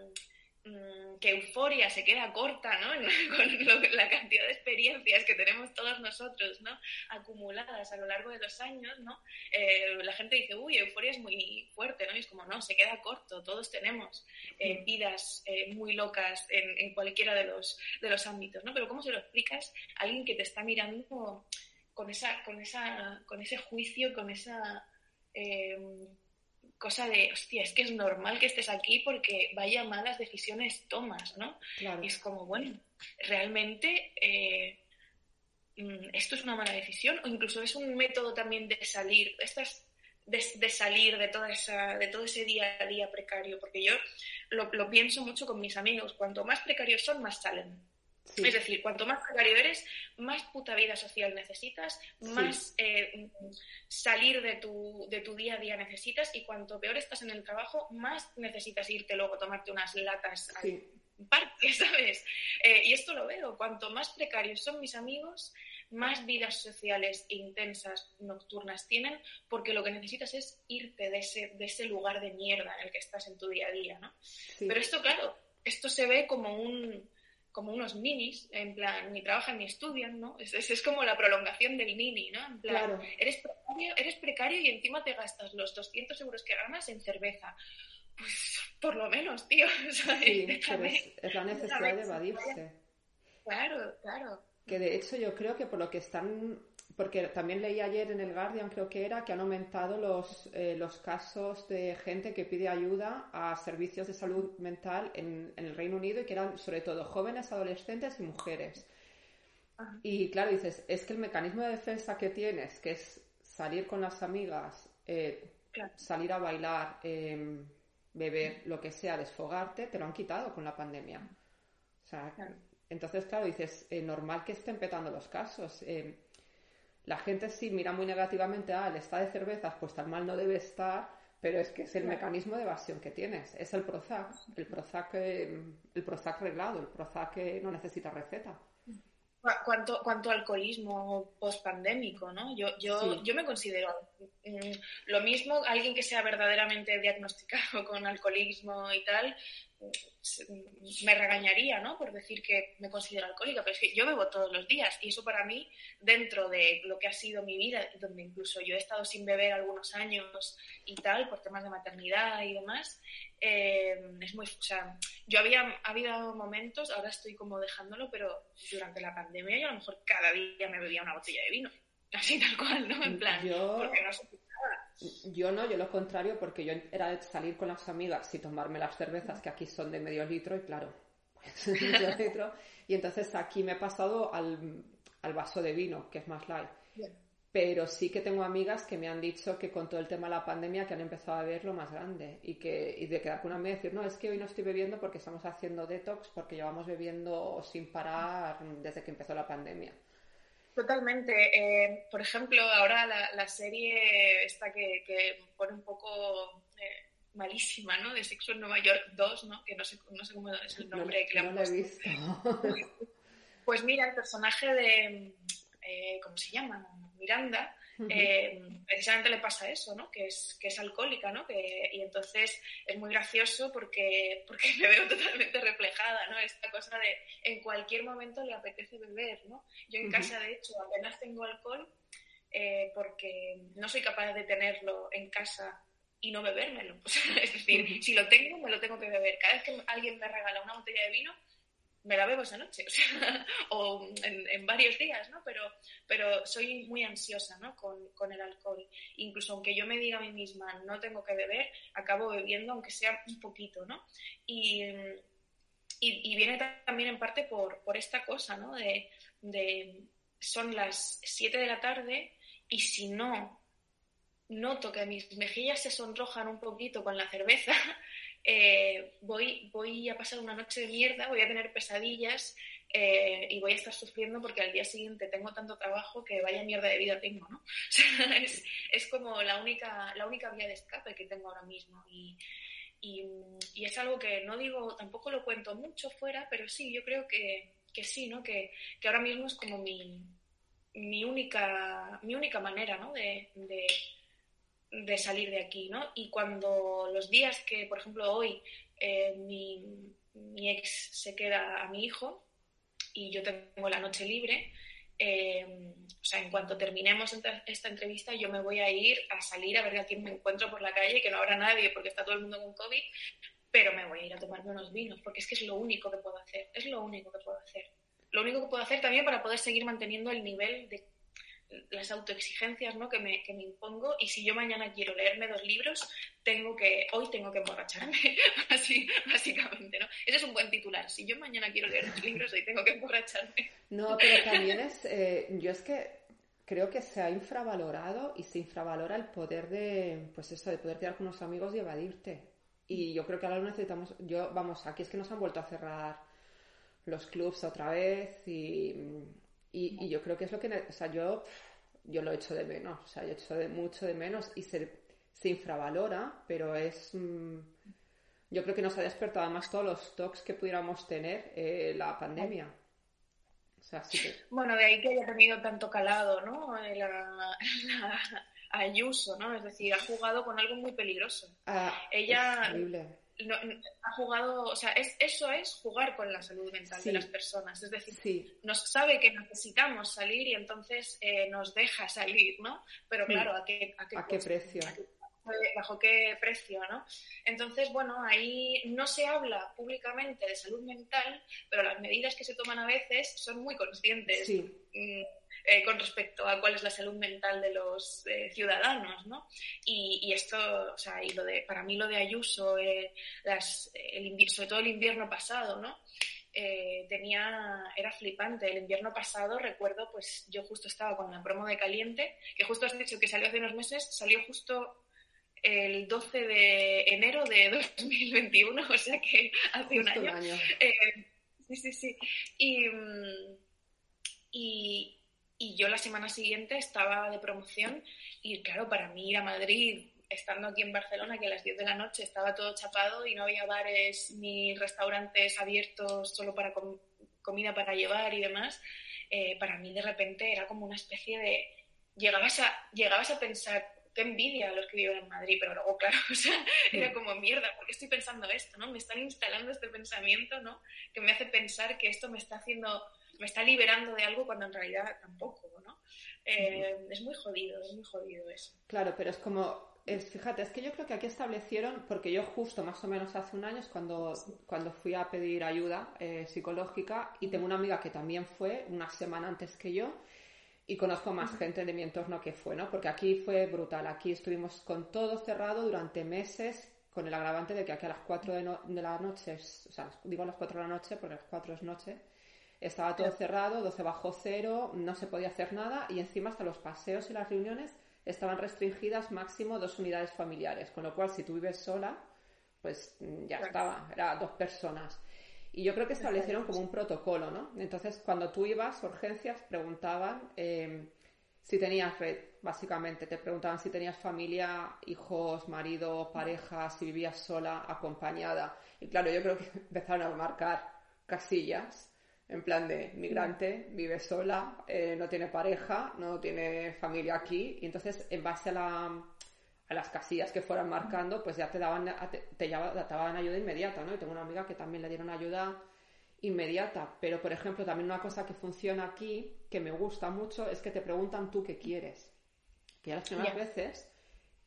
que euforia se queda corta, ¿no? Con la cantidad de experiencias que tenemos todos nosotros, ¿no? Acumuladas a lo largo de los años, ¿no? Eh, la gente dice, uy, euforia es muy fuerte, ¿no? Y es como, no, se queda corto, todos tenemos eh, mm. vidas eh, muy locas en, cualquiera de los, de los ámbitos, ¿no? Pero ¿cómo se lo explicas a alguien que te está mirando con, esa, con, esa, con ese juicio, con esa cosa de, hostia, es que es normal que estés aquí porque vaya malas decisiones tomas, ¿no? Y es como, bueno, realmente eh, mm, esto es una mala decisión o incluso es un método también de salir, estas de, salir de, toda esa, de todo ese día a día precario, porque yo lo, lo pienso mucho con mis amigos, cuanto más precarios son, más salen. Es decir, cuanto más precario eres, más puta vida social necesitas, más eh, salir de tu, de tu día a día necesitas y cuanto peor estás en el trabajo, más necesitas irte luego a tomarte unas latas al parque, ¿sabes? Eh, y esto lo veo, cuanto más precarios son mis amigos, más vidas sociales intensas nocturnas tienen, porque lo que necesitas es irte de ese, de ese lugar de mierda en el que estás en tu día a día, ¿no? Pero esto, claro, esto se ve como un como unos minis, en plan, ni trabajan ni estudian, ¿no? Es, es, como la prolongación del mini, ¿no? En plan, eres, precario, eres precario y encima te gastas los 200 euros que ganas en cerveza. Pues por lo menos, tío. Sí, es, la necesidad de evadirse. Claro, claro. Que de hecho yo creo que por lo que están porque también leí ayer en el Guardian, creo que era, que han aumentado los, eh, los casos de gente que pide ayuda a servicios de salud mental en, el Reino Unido y que eran sobre todo jóvenes, adolescentes y mujeres. Y claro, dices, es que el mecanismo de defensa que tienes, que es salir con las amigas, eh, salir a bailar, em, beber, lo que sea, desfogarte, te lo han quitado con la pandemia. O sea, entonces, claro, dices, eh, normal que estén petando los casos. La gente sí mira muy negativamente, ah, el está de cervezas, pues tan mal no debe estar, pero es que es el mecanismo de evasión que tienes, es el Prozac, el Prozac, el Prozac reglado, el Prozac que no necesita receta. Cuanto, cuanto alcoholismo post-pandémico, ¿no? Yo, yo, yo me considero mm, lo mismo, alguien que sea verdaderamente diagnosticado con alcoholismo y tal, me regañaría, ¿no? Por decir que me considero alcohólica, pero es que yo bebo todos los días y eso para mí, dentro de lo que ha sido mi vida, donde incluso yo he estado sin beber algunos años y tal, por temas de maternidad y demás, eh, es muy, o sea, yo había ha habido momentos, ahora estoy como dejándolo, pero durante la pandemia yo a lo mejor cada día me bebía una botella de vino, así tal cual, ¿no? En plan, porque no yo no, yo lo contrario, porque yo era de salir con las amigas y tomarme las cervezas, que aquí son de medio litro, y claro, pues medio litro. Y entonces aquí me he pasado al, vaso de vino, que es más light. Pero sí que tengo amigas que me han dicho que con todo el tema de la pandemia que han empezado a ver lo más grande y que y de quedar con una amiga y decir, no, es que hoy no estoy bebiendo porque estamos haciendo detox, porque llevamos bebiendo sin parar desde que empezó la pandemia. Totalmente. Eh, por ejemplo, ahora la, serie esta que, pone un poco eh, malísima, ¿no? De Sexo en Nueva York 2, ¿no? Que no sé, no sé cómo es el nombre que le han puesto. Visto. pues mira, el personaje de... Eh, ¿Cómo se llama? Miranda eh, precisamente le pasa eso, ¿no? Que es, que es alcohólica, ¿no? Que, y entonces es muy gracioso porque, porque me veo totalmente reflejada, ¿no? Esta cosa de en cualquier momento le apetece beber, ¿no? Yo en casa, de hecho, apenas tengo alcohol eh, porque no soy capaz de tenerlo en casa y no bebérmelo. es decir, si lo tengo, me lo tengo que beber. Cada vez que alguien me regala una botella de vino, me la bebo esa noche, o, en, varios días, ¿no? Pero, pero soy muy ansiosa, ¿no? Con, el alcohol. Incluso aunque yo me diga a mí misma, no tengo que beber, acabo bebiendo, aunque sea un poquito, ¿no? Y, y, viene también en parte por, por esta cosa, ¿no? De, de, son las 7 de la tarde y si no noto que mis mejillas se sonrojan un poquito con la cerveza, eh, voy, voy a pasar una noche de mierda, voy a tener pesadillas eh, y voy a estar sufriendo porque al día siguiente tengo tanto trabajo que vaya mierda de vida tengo, ¿no? es, es, como la única, la única vía de escape que tengo ahora mismo y, y, es algo que no digo, tampoco lo cuento mucho fuera, pero sí, yo creo que, que sí, ¿no? Que, que, ahora mismo es como mi, mi, única, mi única manera, ¿no? de salir de aquí, ¿no? Y cuando los días que, por ejemplo, hoy eh, mi, ex se queda a mi hijo y yo tengo la noche libre, eh, o sea, en cuanto terminemos esta entrevista, yo me voy a ir a salir a ver a quién me encuentro por la calle, que no habrá nadie porque está todo el mundo con COVID, pero me voy a ir a tomarme unos vinos, porque es que es lo único que puedo hacer, es lo único que puedo hacer. Lo único que puedo hacer también para poder seguir manteniendo el nivel de las autoexigencias ¿no? que, me, que me impongo y si yo mañana quiero leerme dos libros, tengo que, hoy tengo que emborracharme, así, básicamente, ¿no? Ese es un buen titular. Si yo mañana quiero leer dos libros, hoy tengo que emborracharme. No, pero también es, eh, yo es que creo que se ha infravalorado y se infravalora el poder de, pues eso, de poder quedar con unos amigos y evadirte. Y yo creo que ahora lo necesitamos, yo, vamos, aquí es que nos han vuelto a cerrar los clubs otra vez y y, yo creo que es lo que, o sea, yo, yo lo echo de menos, o sea, yo echo de mucho de menos y se, se infravalora, pero es, mm, yo creo que nos ha despertado además todos los talks que pudiéramos tener eh, la pandemia. O sea, sí que... Bueno, de ahí que haya tenido tanto calado, ¿no? La, Ayuso, ¿no? Es decir, ha jugado con algo muy peligroso. Ah, Ella no, ha jugado, o sea, es, eso es jugar con la salud mental de las personas. Es decir, nos sabe que necesitamos salir y entonces eh, nos deja salir, ¿no? Pero claro, ¿a qué, a qué, precio? ¿Bajo qué precio, no? Entonces, bueno, ahí no se habla públicamente de salud mental, pero las medidas que se toman a veces son muy conscientes. Mm, eh, con respecto a cuál es la salud mental de los eh, ciudadanos, ¿no? Y, esto, o sea, y lo de, para mí lo de Ayuso, eh, las, el, sobre todo el invierno pasado, ¿no? tenía, era flipante. El invierno pasado, recuerdo, pues yo justo estaba con la promo de Caliente, que justo has dicho que salió hace unos meses, salió justo el 12 de enero de 2021, o sea que hace un año. sí, sí, sí. Y, y, y yo la semana siguiente estaba de promoción y claro, para mí ir a Madrid, estando aquí en Barcelona, que a las 10 de la noche estaba todo chapado y no había bares ni restaurantes abiertos solo para comida para llevar y demás, eh, para mí de repente era como una especie de... Llegabas a, llegabas a pensar, qué envidia a los que viven en Madrid, pero luego, claro, o sea, era como mierda, ¿por qué estoy pensando esto, no? Me están instalando este pensamiento, ¿no? Que me hace pensar que esto me está haciendo, me está liberando de algo cuando en realidad tampoco, ¿no? Eh, es muy jodido, es muy jodido eso. Claro, pero es como, es, fíjate, es que yo creo que aquí establecieron, porque yo justo más o menos hace un año es cuando, cuando fui a pedir ayuda eh, psicológica y tengo una amiga que también fue una semana antes que yo y conozco más gente de mi entorno que fue, ¿no? Porque aquí fue brutal, aquí estuvimos con todo cerrado durante meses con el agravante de que aquí a las 4 de, de la noche, o sea, digo a las 4 de la noche porque a las 4 es noche, estaba todo cerrado, 12 bajo cero, no se podía hacer nada y encima hasta los paseos y las reuniones estaban restringidas máximo dos unidades familiares, con lo cual si tú vives sola, pues mm, ya estaba, era dos personas. Y yo creo que establecieron como un protocolo, ¿no? Entonces, cuando tú ibas a urgencias, preguntaban em, si tenías red, básicamente. Te preguntaban si tenías familia, hijos, marido, pareja, si vivías sola, acompañada. Y claro, yo creo que empezaron a marcar casillas en plan de migrante, vive sola, eh, no tiene pareja, no tiene familia aquí, y entonces en base a, la, a las casillas que fueran marcando, pues ya te daban, te, te, daban ayuda inmediata, ¿no? Y tengo una amiga que también le dieron ayuda inmediata, pero por ejemplo también una cosa que funciona aquí, que me gusta mucho, es que te preguntan tú qué quieres. Que ya las primeras veces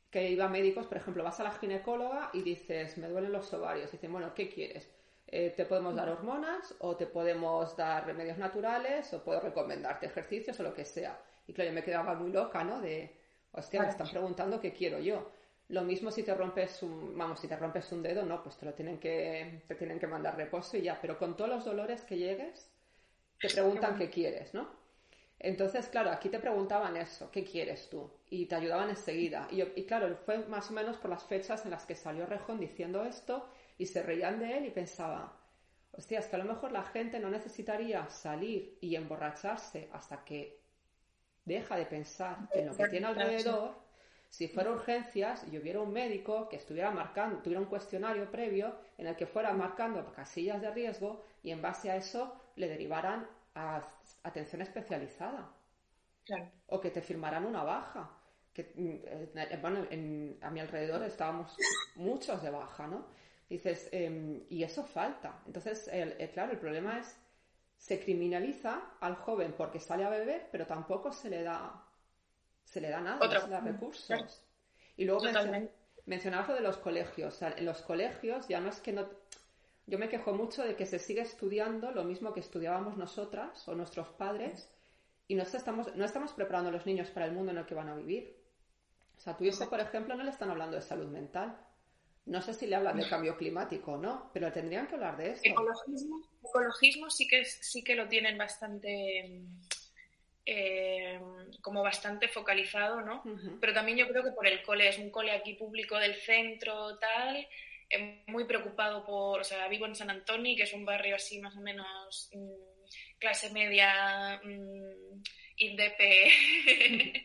que iba a médicos, por ejemplo, vas a la ginecóloga y dices, me duelen los ovarios, y dicen, bueno, ¿qué quieres? Eh, te podemos dar hormonas o te podemos dar remedios naturales o puedo recomendarte ejercicios o lo que sea. Y claro, yo me quedaba muy loca, ¿no? De, hostia, me están preguntando qué quiero yo. Lo mismo si te rompes un, vamos, si te rompes un dedo, no, pues te lo tienen que, te tienen que mandar reposo y ya. Pero con todos los dolores que llegues, te preguntan qué quieres, ¿no? Entonces, claro, aquí te preguntaban eso, ¿qué quieres tú? Y te ayudaban enseguida. Y, y claro, fue más o menos por las fechas en las que salió Rejón diciendo esto y se reían de él y pensaba, hostia, es que a lo mejor la gente no necesitaría salir y emborracharse hasta que deja de pensar en lo que tiene alrededor. Si fuera urgencias y hubiera un médico que estuviera marcando, tuviera un cuestionario previo en el que fuera marcando casillas de riesgo y en base a eso le derivaran a atención especializada. O que te firmaran una baja. Que, mm, eh, bueno, a mi alrededor estábamos muchos de baja, ¿no? Dices, em, y eso falta. Entonces, el, claro, el problema es, se criminaliza al joven porque sale a beber, pero tampoco se le da, se le da nada, se le da recursos. Y luego mencionabas lo de los colegios. en los colegios ya no es que no... Yo me quejo mucho de que se sigue estudiando lo mismo que estudiábamos nosotras o nuestros padres y no estamos, no estamos preparando a los niños para el mundo en el que van a vivir. O sea, a tu hijo, por ejemplo, no le están hablando de salud mental. No sé si le hablan de cambio climático o no, pero tendrían que hablar de esto. Ecologismo, ecologismo sí que sí que lo tienen bastante eh, como bastante focalizado, ¿no? Pero también yo creo que por el cole, es un cole aquí público del centro, tal, eh, muy preocupado por, o sea, vivo en San Antonio, que es un barrio así más o menos mm, clase media, mm, INDEP, eh,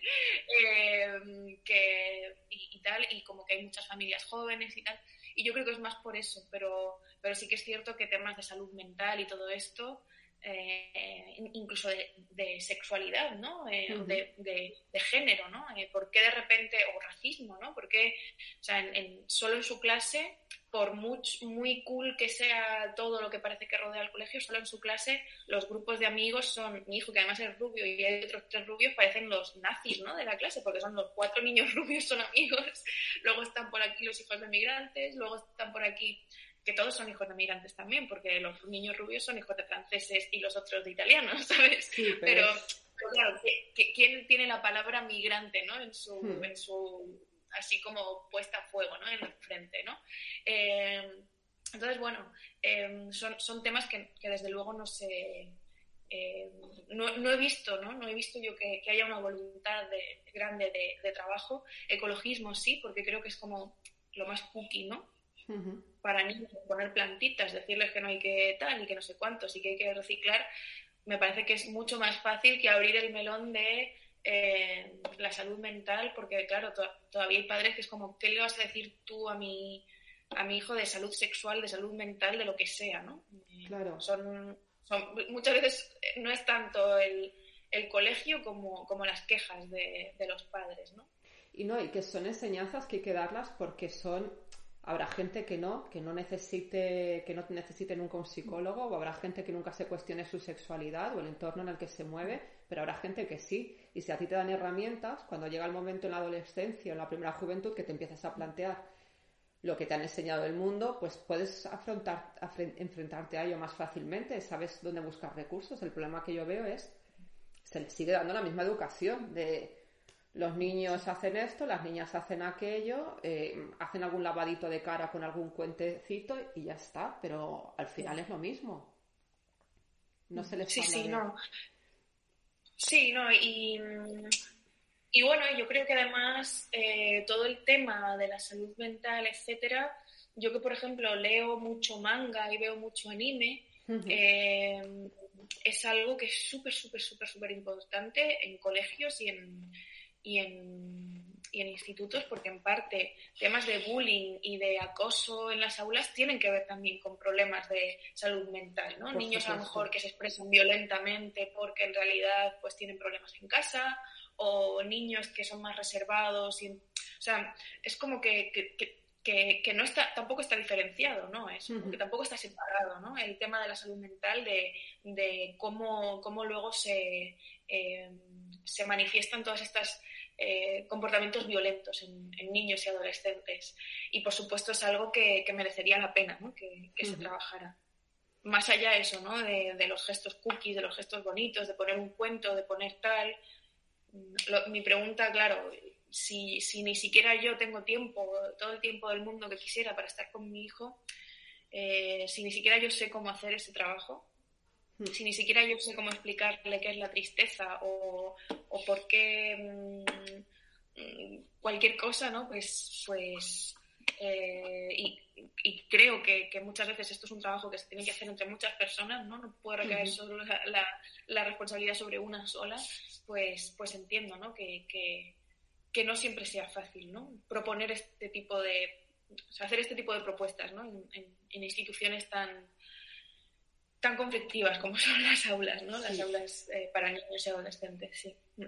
que, y, tal, y como que hay muchas familias jóvenes y tal. Y yo creo que es más por eso, pero, pero sí que es cierto que temas de salud mental y todo esto, eh, incluso de, sexualidad, ¿no? Eh, de, de, género, ¿no? ¿Por qué de repente, o racismo, ¿no? Porque, o sea, en, solo en su clase por muy, muy cool que sea todo lo que parece que rodea el colegio, solo en su clase los grupos de amigos son, mi hijo que además es rubio y hay otros tres rubios, parecen los nazis ¿no? de la clase, porque son los cuatro niños rubios son amigos, luego están por aquí los hijos de migrantes, luego están por aquí, que todos son hijos de migrantes también, porque los niños rubios son hijos de franceses y los otros de italianos, ¿sabes? pero, claro, ¿quién tiene la palabra migrante ¿no? en su... Hmm. En su así como puesta a fuego, ¿no? En el frente, ¿no? Eh, entonces, bueno, eh, son, son, temas que, que, desde luego no se... Eh, no, no, he visto, ¿no? No he visto yo que, que haya una voluntad de, grande de, de, trabajo. Ecologismo sí, porque creo que es como lo más cookie, ¿no? Para niños, poner plantitas, decirles que no hay que tal y que no sé cuántos y que hay que reciclar, me parece que es mucho más fácil que abrir el melón de eh, la salud mental, porque claro, todavía hay padres que es como, ¿qué le vas a decir tú a mi, a mi hijo de salud sexual, de salud mental, de lo que sea, ¿no? Claro. Son, muchas veces eh, no es tanto el, el colegio como, como las quejas de, de, los padres, ¿no? Y no, y que son enseñanzas que hay que darlas porque son habrá gente que no, que no necesite, que no necesite nunca un psicólogo, o habrá gente que nunca se cuestione su sexualidad o el entorno en el que se mueve, pero habrá gente que sí. Y si a ti te dan herramientas, cuando llega el momento en la adolescencia o en la primera juventud que te empiezas a plantear lo que te han enseñado el mundo, pues puedes afrontar, enfrentarte a ello más fácilmente, sabes dónde buscar recursos. El problema que yo veo es, se le sigue dando la misma educación de los niños hacen esto, las niñas hacen aquello, eh, hacen algún lavadito de cara con algún cuentecito y ya está, pero al final es lo mismo. No se les Sí, sí, no. Sí, no, y, y bueno, yo creo que además eh, todo el tema de la salud mental, etcétera, yo que por ejemplo leo mucho manga y veo mucho anime, eh, es algo que es súper, súper, súper, súper importante en colegios y en, y en, y en institutos, porque en parte temas de bullying y de acoso en las aulas tienen que ver también con problemas de salud mental, ¿no? Niños a lo mejor que se expresan violentamente porque en realidad pues tienen problemas en casa o niños que son más reservados. Y, o sea, es como que, que, que, no está, tampoco está diferenciado, ¿no? Es, que tampoco está separado, ¿no? El tema de la salud mental, de, de cómo, cómo luego se, eh, se manifiestan todas estas eh, comportamientos violentos en, niños y adolescentes. Y por supuesto es algo que, merecería la pena ¿no? que, se trabajara. Más allá de eso, ¿no? De, los gestos cookies, de los gestos bonitos, de poner un cuento, de poner tal. mi pregunta, claro, si, si, ni siquiera yo tengo tiempo, todo el tiempo del mundo que quisiera para estar con mi hijo, eh, si ni siquiera yo sé cómo hacer ese trabajo, Hmm. si ni siquiera yo sé cómo explicarle qué es la tristeza o, por qué mm, cualquier cosa, ¿no? Pues, pues eh, y, creo que, muchas veces esto es un trabajo que se tiene que hacer entre muchas personas, ¿no? No puede recaer solo la, responsabilidad sobre una sola, pues, pues entiendo, ¿no? Que, que, no siempre sea fácil, ¿no? Proponer este tipo de, o sea, hacer este tipo de propuestas, ¿no? en instituciones tan, tan conflictivas como son las aulas, ¿no? Las aulas eh, para niños y adolescentes, sí. Mm.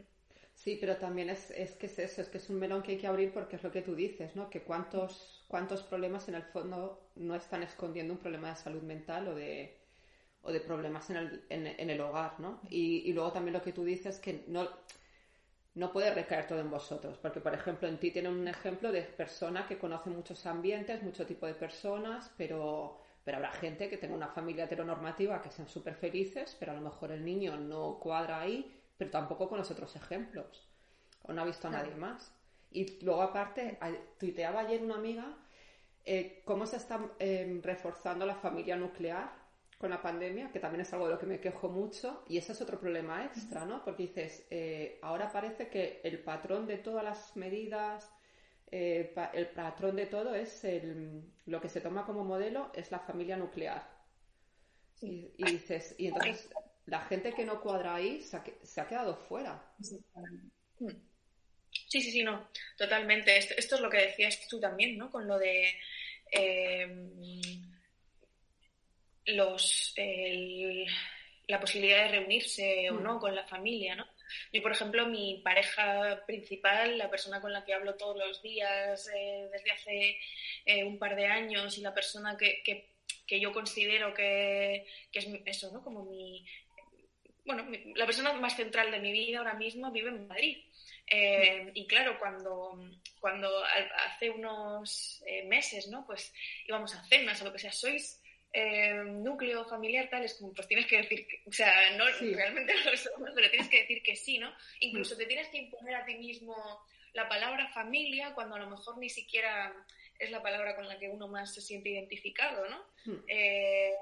Sí, pero también es, es, que es eso, es que es un melón que hay que abrir porque es lo que tú dices, ¿no? Que cuántos, cuántos problemas en el fondo no están escondiendo un problema de salud mental o de, o de problemas en el, en, el hogar, ¿no? Y, y, luego también lo que tú dices que no, no puede recaer todo en vosotros, porque por ejemplo en ti tiene un ejemplo de persona que conoce muchos ambientes, mucho tipo de personas, pero pero habrá gente que tenga una familia heteronormativa que sean súper felices, pero a lo mejor el niño no cuadra ahí, pero tampoco con los otros ejemplos. O no ha visto a nadie más. Y luego, aparte, tuiteaba ayer una amiga eh, cómo se está em, reforzando la familia nuclear con la pandemia, que también es algo de lo que me quejo mucho, y ese es otro problema extra, ¿no? Porque dices, eh, ahora parece que el patrón de todas las medidas, eh, el patrón de todo es el, lo que se toma como modelo es la familia nuclear. Y, dices, y entonces la gente que no cuadra ahí se ha, quedado fuera. Sí, sí, sí, no, totalmente. Esto, es lo que decías tú también, ¿no? Con lo de eh, los la posibilidad de reunirse o mm. no con la familia, ¿no? Yo, por ejemplo, mi pareja principal, la persona con la que hablo todos los días eh, desde hace eh, un par de años y la persona que, yo considero que, es eso, ¿no? Como mi... Bueno, la persona más central de mi vida ahora mismo vive en Madrid. Eh, y claro, cuando, cuando hace unos meses, ¿no? Pues íbamos a cenas o lo que sea, sois eh, núcleo familiar tal, es como, pues tienes que decir, que, o sea, no, realmente no lo somos, pero tienes que decir que sí, ¿no? Incluso mm. te tienes que imponer a ti mismo la palabra familia cuando a lo mejor ni siquiera es la palabra con la que uno más se siente identificado, ¿no? Mm. Eh,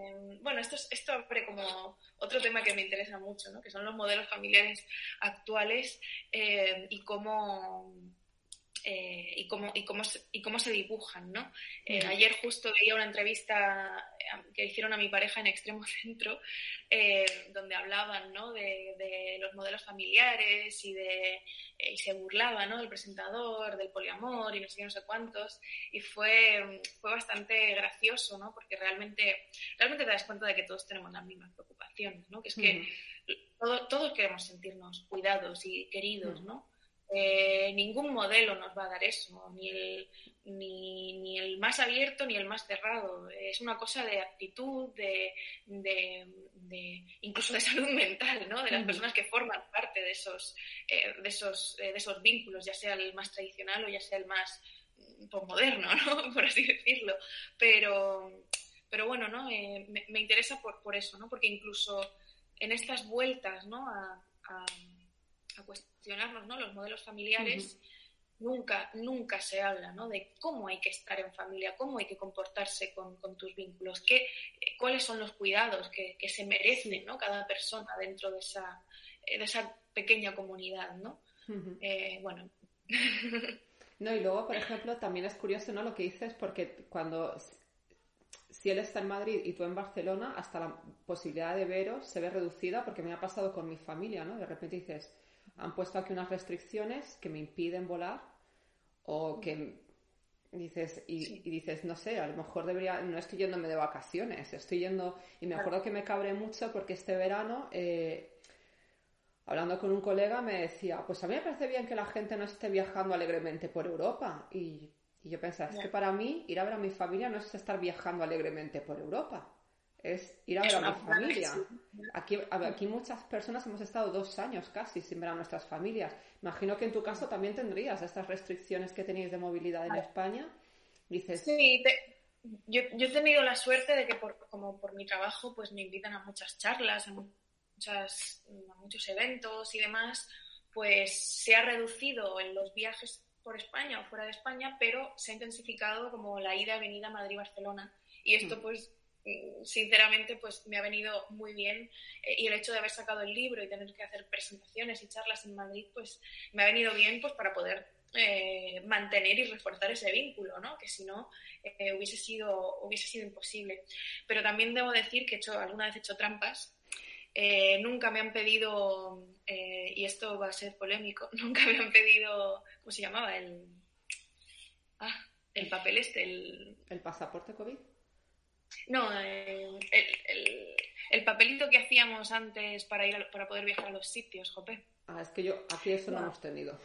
bueno, esto, esto abre como otro tema que me interesa mucho, ¿no? Que son los modelos familiares actuales eh, y cómo eh, y, cómo, y, cómo, y cómo se dibujan, ¿no? Eh, ayer justo veía una entrevista eh, que hicieron a mi pareja en Extremo Centro, donde hablaban, ¿no? De, los modelos familiares y, de, y se burlaba, ¿no? Del presentador, del poliamor y no sé no sé cuántos, y fue, fue bastante gracioso, ¿no? Porque realmente, realmente te das cuenta de que todos tenemos las mismas preocupaciones, ¿no? Que es que todos queremos sentirnos cuidados y queridos, ¿no? Eh, ningún modelo nos va a dar eso, ni el, ni, el más abierto ni el más cerrado. Es una cosa de actitud, de, incluso de salud mental, ¿no? De las personas que forman parte de esos, eh, de, esos, eh, de esos vínculos, ya sea el más tradicional o ya sea el más mm, pues, moderno, ¿no? Por así decirlo. Pero, pero bueno, ¿no? me, interesa por, por eso, ¿no? Porque incluso en estas vueltas, ¿no? A, a, cuestionarnos, ¿no? Los modelos familiares nunca, nunca se habla ¿no? de cómo hay que estar en familia, cómo hay que comportarse con, tus vínculos, qué, cuáles son los cuidados que, se merecen ¿no? cada persona dentro de esa, eh, de esa pequeña comunidad. ¿no? Eh, bueno. No, y luego, por ejemplo, también es curioso ¿no? lo que dices, porque cuando si él está en Madrid y tú en Barcelona, hasta la posibilidad de veros se ve reducida, porque me ha pasado con mi familia, ¿no? De repente dices, han puesto aquí unas restricciones que me impiden volar o que dices y, dices no sé a lo mejor debería no estoy yéndome de vacaciones estoy yendo y me acuerdo que me cabré mucho porque este verano eh, hablando con un colega me decía pues a mí me parece bien que la gente no esté viajando alegremente por Europa y, yo pensaba es que para mí ir a ver a mi familia no es estar viajando alegremente por Europa es ir a ver a mi familia. Aquí, aquí muchas personas hemos estado dos años casi sin ver a nuestras familias. Imagino que en tu caso también tendrías estas restricciones que tenéis de movilidad en España. Dices... Sí, yo, yo, he tenido la suerte de que por, como por mi trabajo pues me invitan a muchas charlas, a, muchas, a muchos eventos y demás, pues se ha reducido en los viajes por España o fuera de España, pero se ha intensificado como la ida, venida Madrid-Barcelona. Y esto mm. pues sinceramente pues me ha venido muy bien eh, y el hecho de haber sacado el libro y tener que hacer presentaciones y charlas en Madrid pues me ha venido bien pues para poder eh, mantener y reforzar ese vínculo, ¿no? Que si no eh, hubiese sido hubiese sido imposible. Pero también debo decir que he hecho alguna vez he hecho trampas. nunca me han pedido y esto va a ser polémico. Nunca me han pedido ¿cómo se llamaba el ah, el papel este el el pasaporte covid no, eh, el, papelito que hacíamos antes para ir para poder viajar a los sitios, Jope. Ah, es que yo aquí eso no, hemos tenido.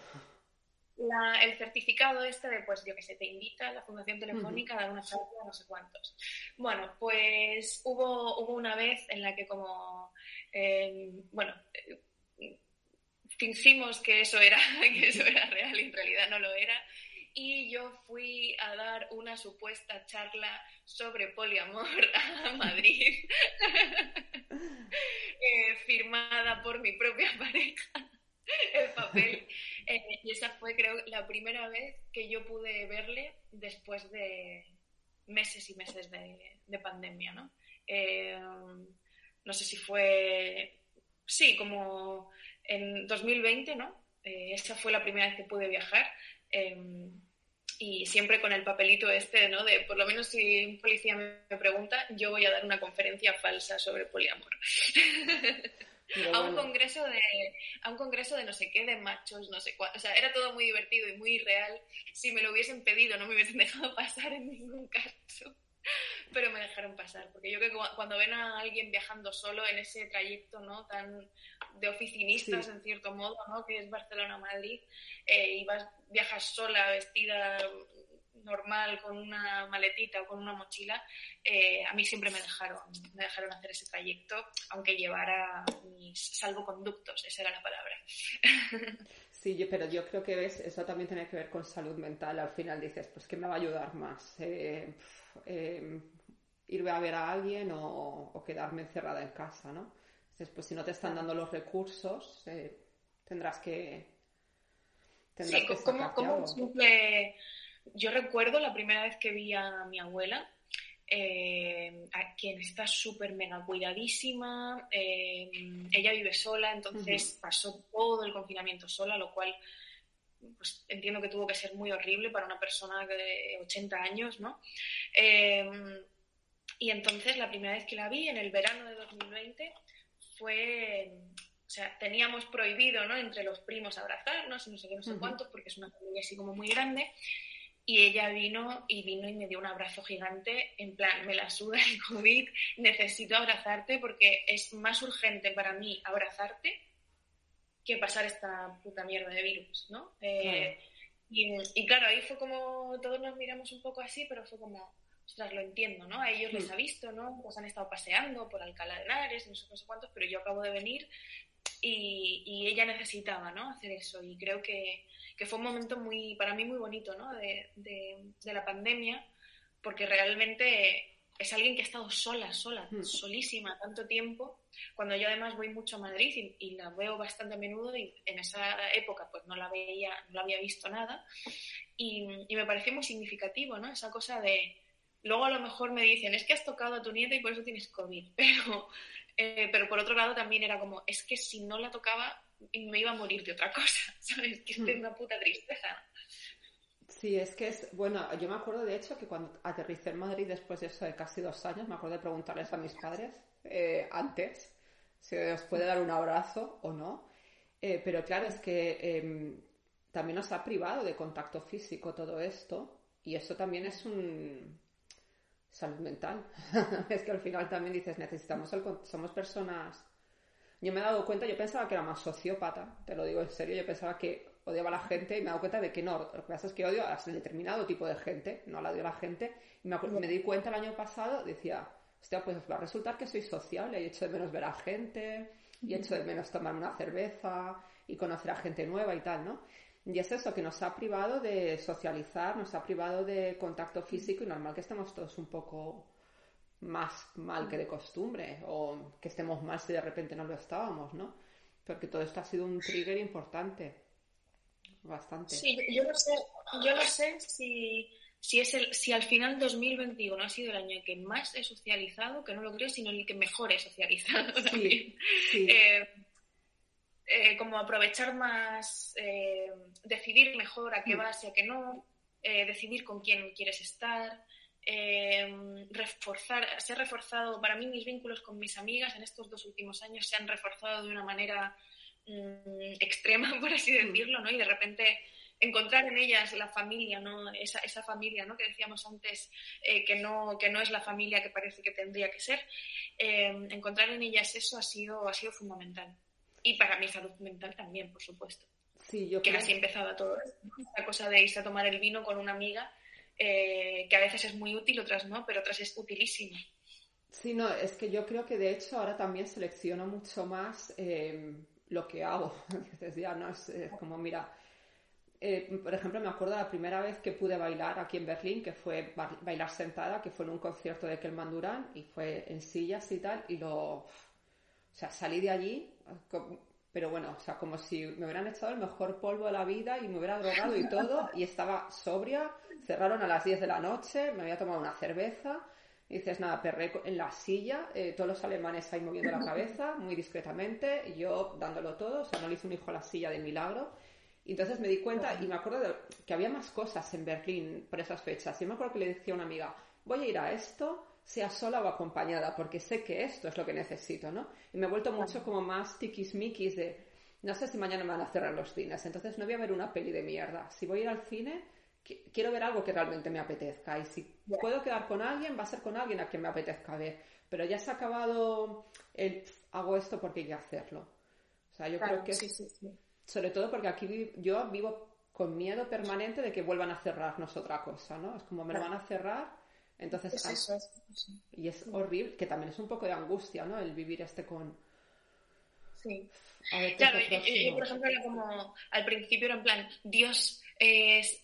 el certificado este de, pues, yo que sé, te invita a la Fundación Telefónica a dar una charla a no sé cuántos. Bueno, pues hubo, hubo una vez en la que como, eh, bueno, eh, fingimos que eso, era, que eso era real y en realidad no lo era y yo fui a dar una supuesta charla sobre poliamor a Madrid, eh, firmada por mi propia pareja, el papel. Eh, y esa fue, creo, la primera vez que yo pude verle después de meses y meses de, pandemia, ¿no? Eh, no sé si fue, sí, como en 2020, ¿no? esa fue la primera vez que pude viajar. Y siempre con el papelito este, ¿no? De por lo menos si un policía me pregunta, yo voy a dar una conferencia falsa sobre poliamor. a un congreso de a un congreso de no sé qué de machos no sé cuál o sea era todo muy divertido y muy real si me lo hubiesen pedido no me hubiesen dejado pasar en ningún caso pero me dejaron pasar, porque yo creo que cuando ven a alguien viajando solo en ese trayecto, ¿no? Tan de oficinistas, en cierto modo, ¿no? Que es Barcelona-Madrid, eh, y vas, viajas sola, vestida normal, con una maletita o con una mochila, eh, a mí siempre me dejaron, me dejaron hacer ese trayecto, aunque llevara mis salvoconductos, esa era la palabra. Sí, pero yo creo que ves, eso también tiene que ver con salud mental. Al final dices, pues, ¿qué me va a ayudar más? Eh, eh, irme a ver a alguien o, quedarme encerrada en casa, ¿no? Entonces, pues si no te están dando los recursos, eh, tendrás que... Tendrás sí, como, simple... Yo recuerdo la primera vez que vi a mi abuela, eh, a quien está súper mega cuidadísima. Eh, ella vive sola, entonces pasó todo el confinamiento sola, lo cual pues, entiendo que tuvo que ser muy horrible para una persona de 80 años, ¿no? Eh, y entonces la primera vez que la vi, en el verano de 2020, fue o sea, teníamos prohibido, ¿no? Entre los primos abrazarnos y no sé qué, no sé cuántos, porque es una familia así como muy grande. Y ella vino y vino y me dio un abrazo gigante, en plan, me la suda el COVID, necesito abrazarte porque es más urgente para mí abrazarte que pasar esta puta mierda de virus, ¿no? Eh, y, claro, ahí fue como todos nos miramos un poco así, pero fue como, ostras, lo entiendo, ¿no? A ellos les ha visto, ¿no? Pues han estado paseando por Alcalá de Henares, no sé, no sé cuántos, pero yo acabo de venir y, ella necesitaba, ¿no? Hacer eso y creo que, que, fue un momento muy, para mí muy bonito, ¿no? De, de, de la pandemia, porque realmente es alguien que ha estado sola, sola, hmm. solísima tanto tiempo, cuando yo además voy mucho a Madrid y, la veo bastante a menudo y en esa época pues no la veía, no la había visto nada y, me pareció muy significativo, ¿no? Esa cosa de, luego a lo mejor me dicen, es que has tocado a tu nieta y por eso tienes COVID, pero, eh, pero por otro lado también era como, es que si no la tocaba me iba a morir de otra cosa, ¿sabes? Que es hmm. una puta tristeza. Sí, es que es, bueno, yo me acuerdo de hecho que cuando aterricé en Madrid después de eso de casi dos años, me acuerdo de preguntarles a mis padres eh, antes si os puede dar un abrazo o no. Eh, pero claro, es que em, también nos ha privado de contacto físico todo esto y eso también es un salud mental. es que al final también dices, necesitamos el somos personas. Yo me he dado cuenta, yo pensaba que era más sociópata, te lo digo en serio, yo pensaba que odiaba a la gente y me he dado cuenta de que no, lo que pasa es que odio a determinado tipo de gente, no la odio a la gente. Y me, me di cuenta el año pasado, decía, hostia, pues va a resultar que soy sociable y echo de menos ver a gente y echo de menos tomarme una cerveza y conocer a gente nueva y tal, ¿no? Y es eso, que nos ha privado de socializar, nos ha privado de contacto físico y normal que estemos todos un poco más mal que de costumbre o que estemos mal si de repente no lo estábamos, ¿no? Porque todo esto ha sido un trigger importante bastante. Sí, yo no sé, yo no sé si, si, es el, si al final 2021 ha sido el año en que más he socializado, que no lo creo, sino el que mejor he socializado también. Eh, eh, como aprovechar más, eh, decidir mejor a qué mm. vas y a qué no, decidir con quién quieres estar, reforzar, se ha reforzado, para mí mis vínculos con mis amigas en estos dos últimos años se han reforzado de una manera Mm, extrema, por así mm. decirlo, ¿no? Y de repente encontrar en ellas la familia, ¿no? Esa, esa familia, ¿no? Que decíamos antes eh, que, no, que no es la familia que parece que tendría que ser. Eh, encontrar en ellas eso ha sido, ha sido fundamental. Y para mi salud mental también, por supuesto. Sí, yo que así empezaba todo. La cosa de irse a tomar el vino con una amiga, eh, que a veces es muy útil, otras no, pero otras es utilísima. Sí, no, es que yo creo que de hecho ahora también selecciono mucho más lo que hago. ya no es, como, mira, eh, por ejemplo, me acuerdo la primera vez que pude bailar aquí en Berlín, que fue bailar sentada, que fue en un concierto de Kelman Durán y fue en sillas y tal, y lo. O sea, salí de allí, pero bueno, o sea, como si me hubieran echado el mejor polvo de la vida y me hubiera drogado y todo, y estaba sobria, cerraron a las 10 de la noche, me había tomado una cerveza dices, nada, perré en la silla, eh, todos los alemanes ahí moviendo la cabeza, muy discretamente, yo dándolo todo, o sea, no le hice un hijo a la silla de milagro. Y entonces me di cuenta y me acuerdo que había más cosas en Berlín por esas fechas. Y me acuerdo que le decía a una amiga, voy a ir a esto, sea sola o acompañada, porque sé que esto es lo que necesito, ¿no? Y me he vuelto mucho como más tiquismiquis de, no sé si mañana me van a cerrar los cines, entonces no voy a ver una peli de mierda. Si voy a ir al cine, quiero ver algo que realmente me apetezca y si puedo quedar con alguien, va a ser con alguien a quien me apetezca ver. Pero ya se ha acabado el hago esto porque hay que hacerlo. O sea, yo creo que sobre todo porque aquí yo vivo con miedo permanente de que vuelvan a cerrarnos otra cosa, ¿no? Es como me lo van a cerrar, entonces... y es horrible, que también es un poco de angustia, ¿no? El vivir este con... Sí. Claro, yo, por ejemplo era como, al principio era en plan, Dios,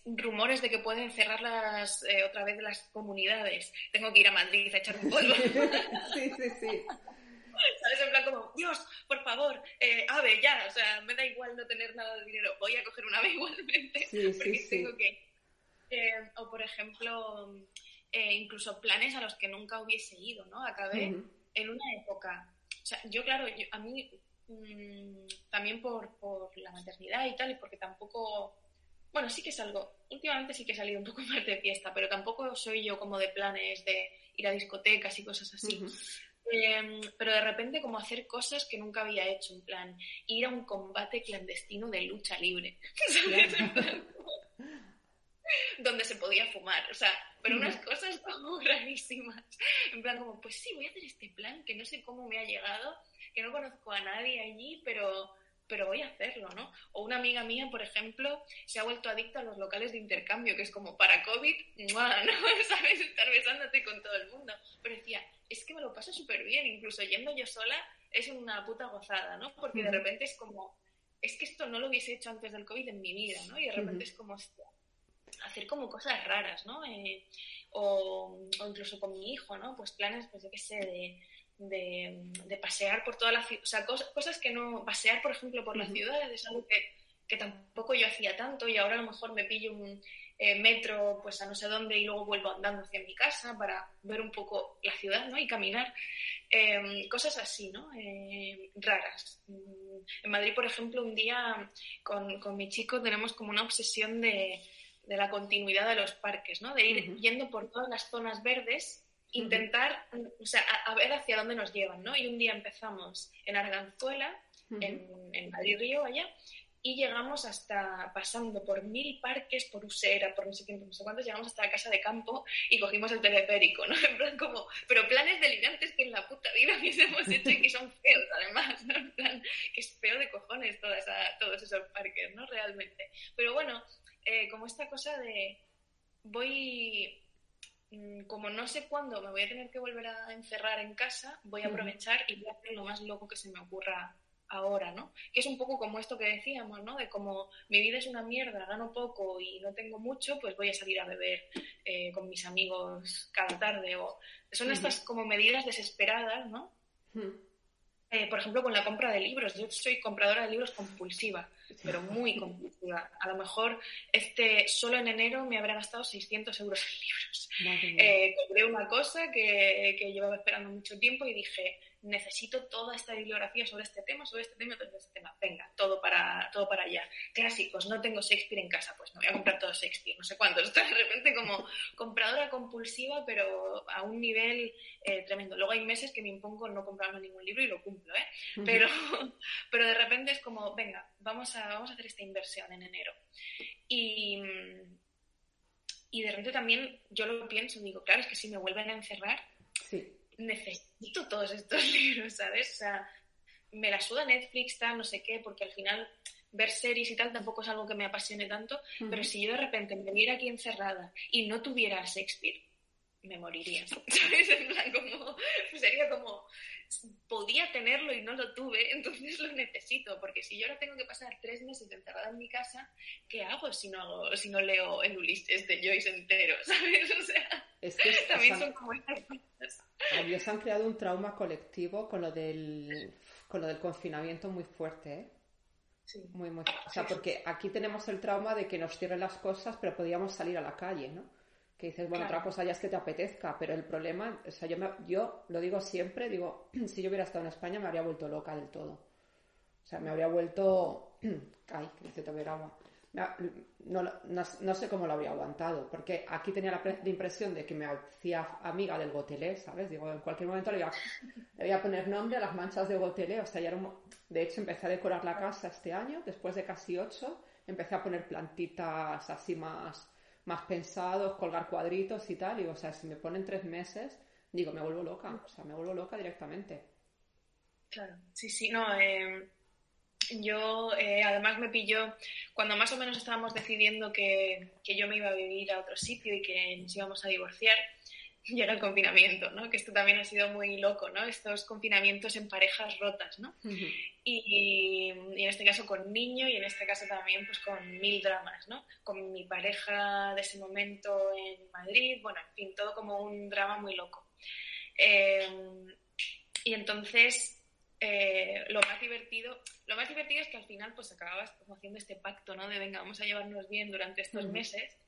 rumores de que pueden cerrar las, eh, otra vez las comunidades. Tengo que ir a Madrid a echar un polvo. sí, sí, sí. ¿Sabes? En plan como, Dios, por favor, eh, ave, ya, o sea, me da igual no tener nada de dinero, voy a coger un ave igualmente, sí, porque sí, tengo que... Eh, o, por ejemplo, incluso planes a los que nunca hubiese ido, ¿no? Acabé en una época... O sea, yo, claro, a mí mm, también por, por la maternidad y tal, y porque tampoco bueno, sí que salgo, últimamente sí que he salido un poco más de fiesta, pero tampoco soy yo como de planes de ir a discotecas y cosas así. Em, pero de repente como hacer cosas que nunca había hecho, en plan, ir a un combate clandestino de lucha libre, donde se podía fumar, o sea, pero unas cosas como rarísimas. En plan como, pues sí, voy a hacer este plan que no sé cómo me ha llegado, que no conozco a nadie allí, pero pero voy a hacerlo, ¿no? O una amiga mía, por ejemplo, se ha vuelto adicta a los locales de intercambio, que es como para COVID, ¿no? ¿Sabes? Estar besándote con todo el mundo. Pero decía, es que me lo paso súper bien, incluso yendo yo sola es una puta gozada, ¿no? Porque de repente es como, es que esto no lo hubiese hecho antes del COVID en mi vida, ¿no? Y de repente es como hacer como cosas raras, ¿no? Eh, o, o, incluso con mi hijo, ¿no? Pues planes, pues yo qué sé, de de, pasear por toda la ciudad, o sea, cosas, que no, pasear, por ejemplo, por las ciudades es algo que, que, tampoco yo hacía tanto y ahora a lo mejor me pillo un eh, metro pues a no sé dónde y luego vuelvo andando hacia mi casa para ver un poco la ciudad, ¿no? Y caminar. Em, cosas así, ¿no? Eh, raras. En Madrid, por ejemplo, un día con, con mi chico tenemos como una obsesión de, de la continuidad de los parques, ¿no? De ir yendo por todas las zonas verdes intentar, o sea, a, ver hacia dónde nos llevan, ¿no? Y un día empezamos en Arganzuela, en, en, Madrid Río, allá, y llegamos hasta, pasando por mil parques, por Usera, por no sé qué, no sé cuántos, llegamos hasta la casa de campo y cogimos el teleférico, ¿no? En plan como, pero planes delirantes que en la puta vida hubiésemos hecho y que son feos además, ¿no? En plan, que es feo de cojones toda esa, todos esos parques, ¿no? Realmente. Pero bueno, eh, como esta cosa de voy Mm, como no sé cuándo me voy a tener que volver a encerrar en casa, voy a aprovechar y voy a hacer lo más loco que se me ocurra ahora, ¿no? Que es un poco como esto que decíamos, ¿no? De como mi vida es una mierda, gano poco y no tengo mucho, pues voy a salir a beber eh, con mis amigos cada tarde. O son estas como medidas desesperadas, ¿no? Eh, por ejemplo, con la compra de libros. Yo soy compradora de libros compulsiva, pero muy compulsiva. A lo mejor este solo en enero me habrá gastado 600 euros en libros. Eh, compré una cosa que, que llevaba esperando mucho tiempo y dije, necesito toda esta bibliografía sobre este tema, sobre este tema, sobre este tema. Venga, todo para, todo para allá. Clásicos, no tengo Shakespeare en casa, pues me voy a comprar todo Shakespeare, no sé cuántos. de repente como compradora compulsiva, pero a un nivel eh, tremendo. Luego hay meses que me impongo no comprarme ningún libro y lo cumplo, ¿eh? Pero, pero de repente es como, venga, vamos a, vamos a hacer esta inversión en enero. Y, y de repente también yo lo pienso, digo, claro, es que si me vuelven a encerrar, necesito todos estos libros, ¿sabes? O sea, me la suda Netflix, tal, no sé qué, porque al final ver series y tal tampoco es algo que me apasione tanto, pero si yo de repente me viera aquí encerrada y no tuviera Shakespeare, me moriría, ¿sabes? En plan, como, sería como, podía tenerlo y no lo tuve, entonces lo necesito, porque si yo ahora tengo que pasar tres meses encerrada en mi casa, ¿qué hago si no, si no leo el Ulises de Joyce entero, ¿sabes? O sea, es que también son como estas cosas. Ellos han creado un trauma colectivo con lo del, con lo del confinamiento muy fuerte, ¿eh? Sí. Muy, muy. O sea, porque aquí tenemos el trauma de que nos cierren las cosas, pero podíamos salir a la calle, ¿no? Que dices, bueno, otra cosa ya es que te apetezca, pero el problema, o sea, yo, yo lo digo siempre, digo, si yo hubiera estado en España me habría vuelto loca del todo. O sea, me habría vuelto... Ay, que necesito beber agua. No, no, sé cómo lo habría aguantado, porque aquí tenía la, impresión de que me hacía amiga del gotelé, ¿sabes? Digo, en cualquier momento le voy a, poner nombre a las manchas de gotelé, o sea, ya era de hecho empecé a decorar la casa este año, después de casi ocho, empecé a poner plantitas así más más pensados, colgar cuadritos y tal. Y, o sea, si me ponen tres meses, digo, me vuelvo loca. O sea, me vuelvo loca directamente. Claro, sí, sí, no. Eh, yo, eh, además, me pilló cuando más o menos estábamos decidiendo que, que yo me iba a vivir a otro sitio y que nos íbamos a divorciar y era el confinamiento, ¿no? Que esto también ha sido muy loco, ¿no? Estos confinamientos en parejas rotas, ¿no? y, en este caso con niño y en este caso también pues con mil dramas, ¿no? Con mi pareja de ese momento en Madrid, bueno, en fin, todo como un drama muy loco. Em, y entonces eh, lo más divertido, lo más divertido es que al final pues acababas como haciendo este pacto, ¿no? De venga, vamos a llevarnos bien durante estos meses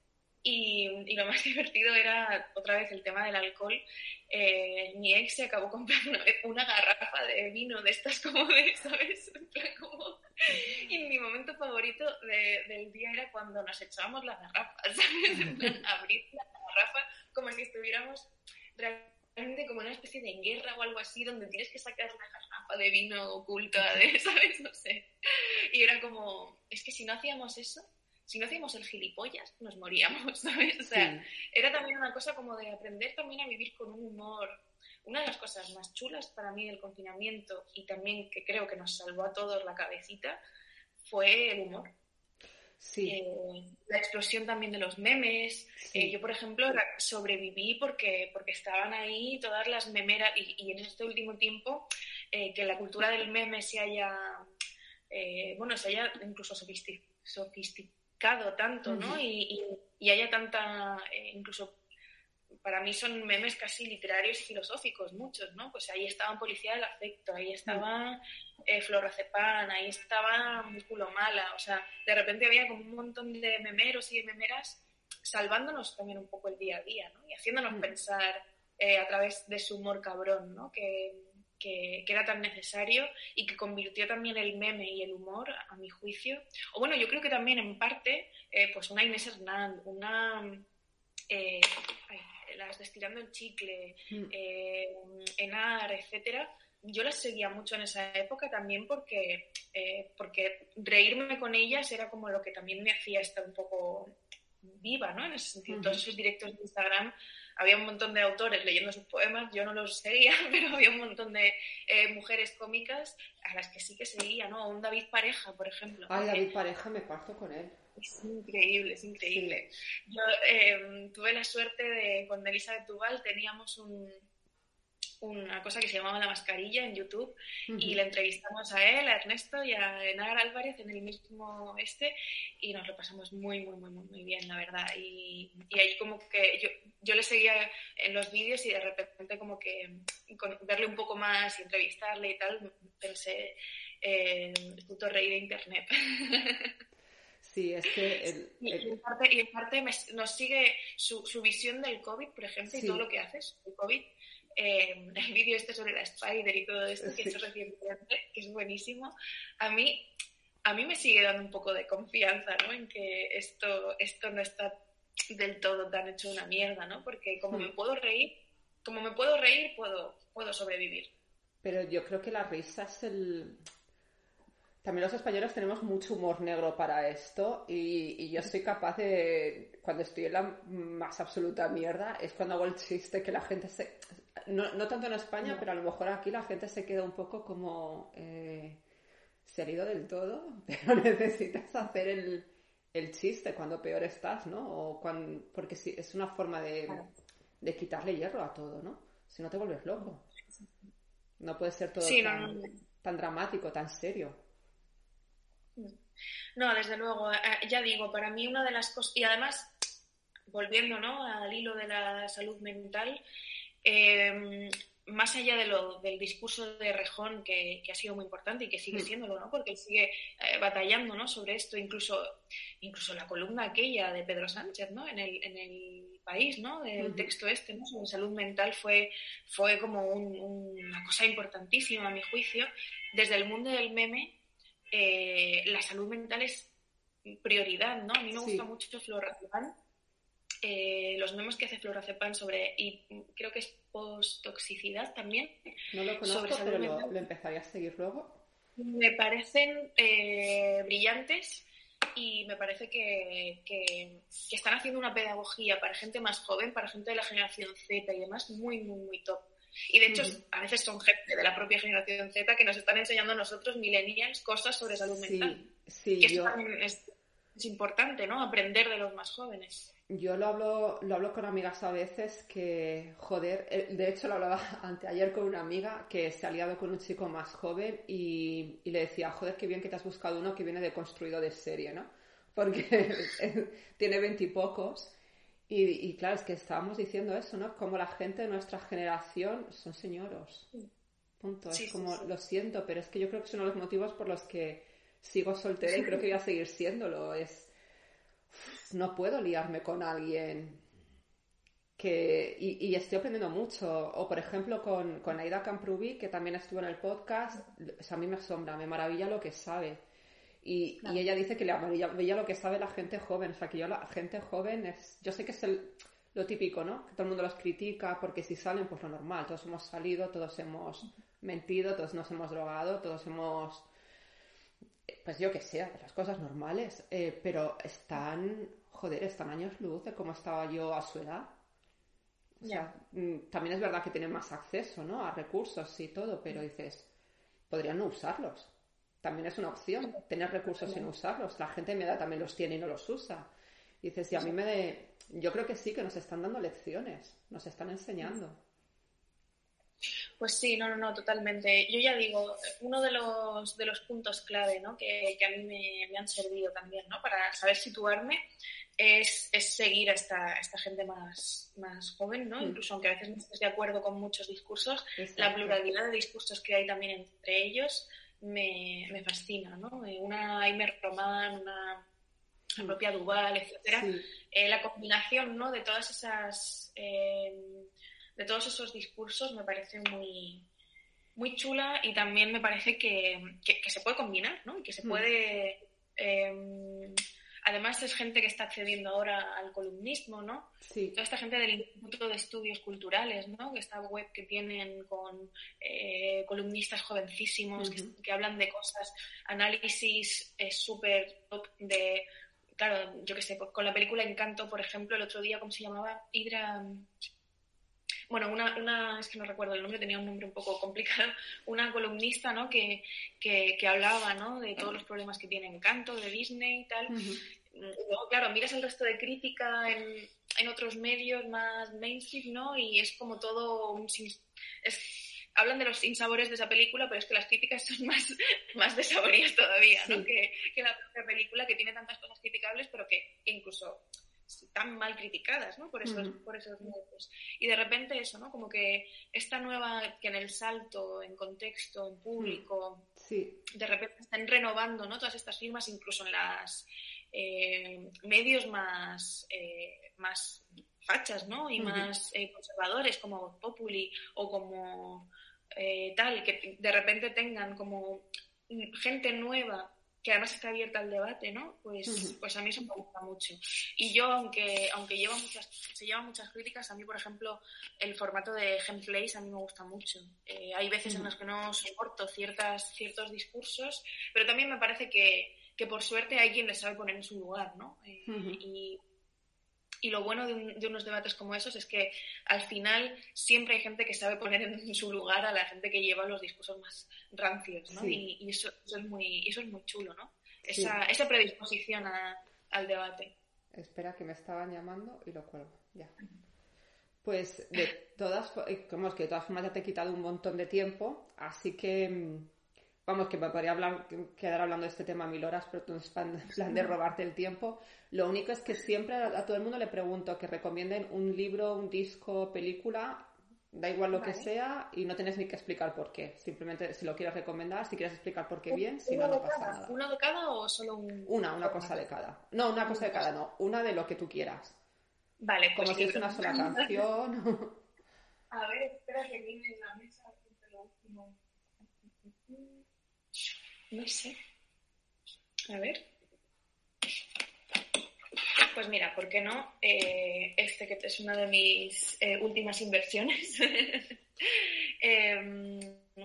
y, lo más divertido era otra vez el tema del alcohol. Eh, mi ex se acabó comprando una, garrafa de vino de estas como de, ¿sabes? Como... Y mi momento favorito del día era cuando nos echábamos la garrafa, ¿sabes? En plan, abrir la garrafa como si estuviéramos realmente como una especie de guerra o algo así, donde tienes que sacar una garrafa de vino oculta, de, ¿sabes? No sé. Y era como, es que si no hacíamos eso, si no hacíamos el gilipollas, nos moríamos, ¿sabes? O sea, era también una cosa como de aprender también a vivir con un humor. Una de las cosas más chulas para mí del confinamiento y también que creo que nos salvó a todos la cabecita fue el humor. Sí. Eh, la explosión también de los memes. Eh, yo, por ejemplo, sobreviví porque, porque estaban ahí todas las memeras y, en este último tiempo eh, que la cultura del meme se haya, bueno, se haya incluso sofisticado tanto, ¿no? y, y, haya tanta, incluso para mí son memes casi literarios y filosóficos, muchos, ¿no? Pues ahí estaba Policía del Afecto, ahí estaba eh, ahí estaba Culo Mala, o sea, de repente había como un montón de memeros y de memeras salvándonos también un poco el día a día, ¿no? Y haciéndonos pensar eh, a través de su humor cabrón, ¿no? Que, que, era tan necesario y que convirtió también el meme y el humor, a mi juicio. O bueno, yo creo que también en parte, eh, pues una Inés Hernán, una... Eh, las Destilando el Chicle, mm. eh, Enar, etcétera, yo las seguía mucho en esa época también porque, eh, porque reírme con ellas era como lo que también me hacía estar un poco viva, ¿no? En ese sentido, todos esos directos de Instagram había un montón de autores leyendo sus poemas, yo no los seguía, pero había un montón de eh, mujeres cómicas a las que sí que seguía, ¿no? Un David Pareja, por ejemplo. Ay, David Pareja, me parto con él. Es increíble, es increíble. Yo em, tuve la suerte de, con Elizabeth Duval teníamos un, una cosa que se llamaba La Mascarilla en YouTube y le entrevistamos a él, a Ernesto y a Enar Álvarez en el mismo este y nos lo pasamos muy, muy, muy, muy, bien, la verdad. Y, y ahí como que yo, yo le seguía en los vídeos y de repente como que con verle un poco más y entrevistarle y tal, pensé, eh, el puto rey de Internet. Sí, es que... Y, en parte, nos sigue su, su, visión del COVID, por ejemplo, y todo lo que haces, el COVID. Eh, el vídeo este sobre la Spider y todo esto, que es recientemente, que es buenísimo. A mí, a mí me sigue dando un poco de confianza, ¿no? En que esto, esto no está del todo tan hecho una mierda, ¿no? Porque como me puedo reír, como me puedo reír, puedo, puedo sobrevivir. Pero yo creo que la risa es el, también los españoles tenemos mucho humor negro para esto y, yo soy capaz de, cuando estoy en la más absoluta mierda, es cuando hago el chiste que la gente se... No, no tanto en España, pero a lo mejor aquí la gente se queda un poco como... Eh, se ha ido del todo, pero necesitas hacer el, el, chiste cuando peor estás, ¿no? O cuando, porque sí, es una forma de, de quitarle hierro a todo, ¿no? Si no te vuelves loco. No puede ser todo tan, tan dramático, tan serio. No, desde luego, eh, ya digo, para mí una de las cosas, y además, volviendo ¿no? al hilo de la salud mental, em, más allá de lo, del discurso de Rejón, que, ha sido muy importante y que sigue mm. siéndolo, ¿no? porque él sigue eh, batallando ¿no? sobre esto, incluso, incluso la columna aquella de Pedro Sánchez ¿no? en, el, en el país, ¿no? el texto este ¿no? sobre salud mental fue, fue como una cosa importantísima a mi juicio. Desde el mundo del meme eh, la salud mental es prioridad, ¿no? A mí me gusta mucho Floracepan. Eh, los memes que hace Floracepan sobre, y creo que es post-toxicidad también. No lo conozco, pero lo, empezaría a seguir luego. Me parecen eh, brillantes y me parece que, que, están haciendo una pedagogía para gente más joven, para gente de la generación Z y demás, muy, muy, muy top. Y de hecho, a veces son gente de la propia generación Z que nos están enseñando a nosotros, millennials, cosas sobre salud mental. Sí, que yo... es, es, importante, ¿no? Aprender de los más jóvenes. Yo lo hablo, lo hablo con amigas a veces que, joder, eh, de hecho lo hablaba anteayer con una amiga que se ha liado con un chico más joven y, y le decía, joder, qué bien que te has buscado uno que viene de construido de serie, ¿no? Porque tiene veintipocos y, claro, es que estábamos diciendo eso, ¿no? Como la gente de nuestra generación son señoros. Punto. es como, lo siento, pero es que yo creo que es uno de los motivos por los que sigo soltera y creo que voy a seguir siéndolo. Es. No puedo liarme con alguien que. Y, estoy aprendiendo mucho. O por ejemplo con, con Aida Camprubi, que también estuvo en el podcast. a mí me asombra, me maravilla lo que sabe y, ella dice que le veía lo que sabe la gente joven. O sea, que yo la gente joven es... Yo sé que es el, lo típico, ¿no? Que todo el mundo los critica porque si salen, pues lo normal. Todos hemos salido, todos hemos mentido, todos nos hemos drogado, todos hemos pues yo que sé, las cosas normales, eh, pero están, joder, están años luz de cómo estaba yo a su edad. O sea, mm, también es verdad que tienen más acceso, ¿no? A recursos y todo, pero dices, podrían no usarlos. También es una opción, tener recursos sin usarlos. La gente en mi edad también los tiene y no los usa. dices, y a mí me... De... Yo creo que sí, que nos están dando lecciones, nos están enseñando. Pues sí, no, no, no, totalmente. Yo ya digo, uno de los, de los puntos clave ¿no? que, a mí me, han servido también ¿no? para saber situarme es, seguir a esta, esta gente más, más joven, ¿no? Mm. Incluso aunque a veces no estés de acuerdo con muchos discursos, la pluralidad de discursos que hay también entre ellos me, fascina, ¿no? Eh, una Aimer Román, una la mm. propia Duval, etcétera, eh, la combinación ¿no? de todas esas eh, de todos esos discursos me parece muy, muy chula y también me parece que, se puede combinar, ¿no? que se mm. puede... Em, además es gente que está accediendo ahora al columnismo, ¿no? Sí. Toda esta gente del Instituto de Estudios Culturales, ¿no? Que esta web que tienen con eh, columnistas jovencísimos que, hablan de cosas, análisis súper top de... Claro, yo qué sé, con la película Encanto, por ejemplo, el otro día, ¿cómo se llamaba? Hidra bueno, una, una, es que no recuerdo el nombre, tenía un nombre un poco complicado, una columnista, ¿no? Que, que, hablaba, ¿no? De todos los problemas que tiene Encanto, de Disney y tal. luego, claro, miras el resto de crítica en, en, otros medios más mainstream, ¿no? Y es como todo un... Es, hablan de los sinsabores de esa película, pero es que las críticas son más, más desaborías todavía, ¿no? Que, que, la propia película, que tiene tantas cosas criticables, pero que incluso tan mal criticadas, ¿no? Por esos, por esos medios. Y de repente eso, ¿no? Como que esta nueva, que en el salto, en contexto, en público, sí. de repente están renovando, ¿no? Todas estas firmas, incluso en las eh, medios más, eh, más fachas, ¿no? Y más eh, conservadores, como Populi o como tal, que de repente tengan como gente nueva que además está abierta al debate, ¿no? Pues, pues a mí eso me gusta mucho. Y yo, aunque, aunque lleva muchas, se llevan muchas críticas, a mí, por ejemplo, el formato de Gameplays a mí me gusta mucho. Eh, hay veces en las que no soporto ciertas, ciertos discursos, pero también me parece que, que por suerte hay quien les sabe poner en su lugar, ¿no? Eh, y y lo bueno de, unos debates como esos es que al final siempre hay gente que sabe poner en su lugar a la gente que lleva los discursos más rancios, ¿no? Y, eso, es muy, eso es muy chulo, ¿no? Esa, esa predisposición al debate. Espera, que me estaban llamando y lo cuelgo, ya. Pues de todas, como es que de todas formas ya te he quitado un montón de tiempo, así que mm, vamos, que me podría hablar, quedar hablando de este tema mil horas, pero tú en plan de robarte el tiempo. Lo único es que siempre a, todo el mundo le pregunto que recomienden un libro, un disco, película, da igual lo que sea, y no tienes ni que explicar por qué. Simplemente si lo quieres recomendar, si quieres explicar por qué bien, si no, no pasa nada. ¿Una de cada o solo un.? Una, una cosa de cada. No, una cosa de cada, no. Una de lo que tú quieras. Vale, pues Como si es una sola canción. A ver, espera que viene en la mesa. Lo último. No sé. A ver. Pues mira, ¿por qué no? Eh, este que es una de mis eh, últimas inversiones. Em,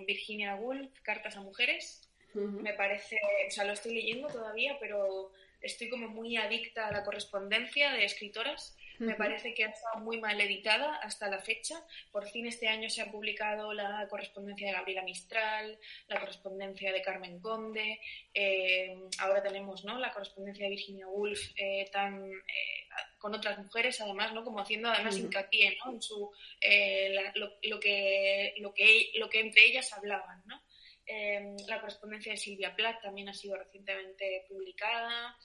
Virginia Woolf, Cartas a Mujeres. Me parece, o sea, lo estoy leyendo todavía, pero estoy como muy adicta a la correspondencia de escritoras me parece que ha estado muy mal editada hasta la fecha. Por fin este año se ha publicado la correspondencia de Gabriela Mistral, la correspondencia de Carmen Conde, eh, ahora tenemos ¿no? la correspondencia de Virginia Woolf eh, tan, eh, con otras mujeres, además, ¿no? como haciendo además hincapié ¿no? en su, lo, que, lo, que, lo que entre ellas hablaban. ¿no? La correspondencia de Silvia Plath también ha sido recientemente publicada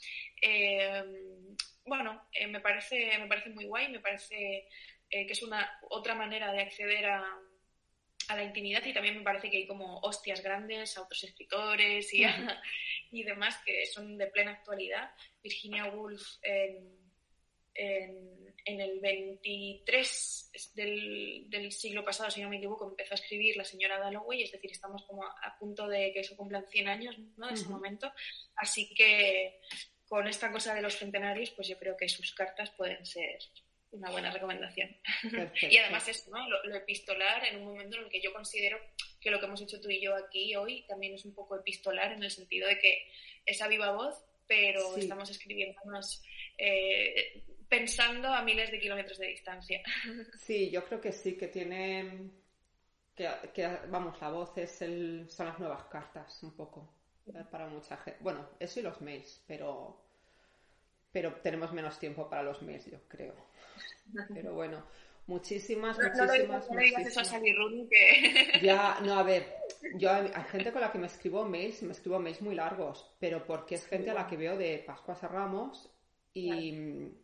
bueno, eh, me, parece, me parece muy guay, me parece eh, que es una otra manera de acceder a, la intimidad y también me parece que hay como hostias grandes a otros escritores y, y demás que son de plena actualidad. Virginia Woolf en, el 23 del, del, siglo pasado, si no me equivoco, empezó a escribir La señora Dalloway, es decir, estamos como a punto de que eso cumplan 100 años ¿no? de ese momento. Así que con esta cosa de los centenarios, pues yo creo que sus cartas pueden ser una buena recomendación. y además eso, ¿no? Lo, epistolar en un momento en el que yo considero que lo que hemos hecho tú y yo aquí hoy también es un poco epistolar en el sentido de que es a viva voz, pero estamos escribiéndonos eh, pensando a miles de kilómetros de distancia. Sí, yo creo que sí, que tiene, que, vamos, la voz es el, son las nuevas cartas, un poco, para mucha gente. Bueno, eso y los mails, pero, pero tenemos menos tiempo para los mails, yo creo. Pero bueno, muchísimas, muchísimas, no, muchísimas. que... Ya, no, a ver, yo hay gente con la que me escribo mails, me escribo mails muy largos, pero porque es gente a la que veo de Pascuas a Ramos y,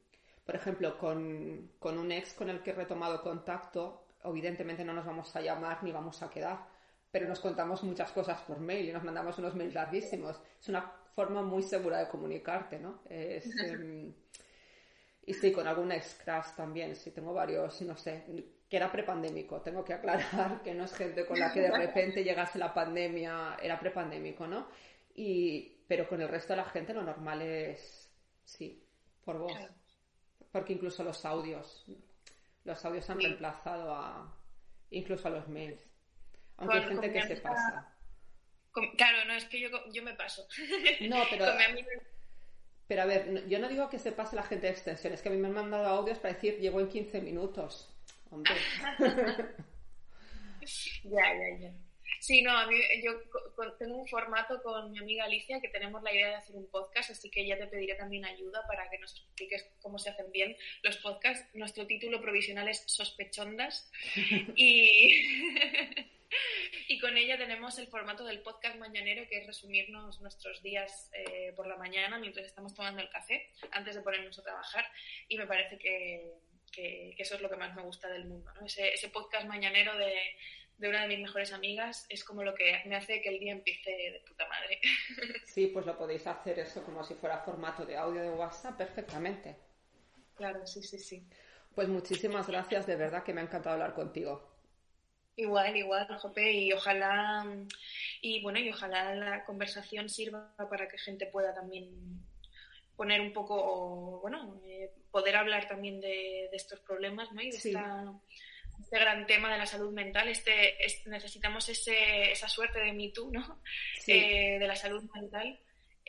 por ejemplo, con, con un ex con el que he retomado contacto, evidentemente no nos vamos a llamar ni vamos a quedar, pero nos contamos muchas cosas por mail y nos mandamos unos mails larguísimos. Es una forma muy segura de comunicarte, ¿no? Es, em, y sí, con algún ex crash también, sí, tengo varios, no sé, que era prepandémico, tengo que aclarar que no es gente con la que de repente llegase la pandemia, era prepandémico, ¿no? Y, pero con el resto de la gente lo normal es, sí, por voz. Porque incluso los audios, los audios han reemplazado a, incluso a los mails. Aunque hay gente que se pasa. claro, no, es que yo, yo me paso. No, pero... Pero a ver, yo no digo que se pase la gente de extensiones, que a mí me han mandado audios para decir llego en 15 minutos. Hombre. ya, ya, ya. Sí, no, a mí yo tengo un formato con mi amiga Alicia que tenemos la idea de hacer un podcast, así que ya te pediré también ayuda para que nos expliques cómo se hacen bien los podcasts. Nuestro título provisional es Sospechondas y y con ella tenemos el formato del podcast mañanero, que es resumirnos nuestros días eh, por la mañana mientras estamos tomando el café, antes de ponernos a trabajar. Y me parece que, eso es lo que más me gusta del mundo. ¿no? Ese, ese podcast mañanero de, de una de mis mejores amigas es como lo que me hace que el día empiece de puta madre. Sí, pues lo podéis hacer eso como si fuera formato de audio de WhatsApp perfectamente. Claro, sí, sí, sí. Pues muchísimas gracias, de verdad que me ha encantado hablar contigo. Igual, igual, Jope, y ojalá, y bueno, y ojalá la conversación sirva para que gente pueda también poner un poco, bueno, eh, poder hablar también de, estos problemas, ¿no? Y de este gran tema de la salud mental, este, necesitamos ese, esa suerte de Me Too, ¿no? Eh, de la salud mental.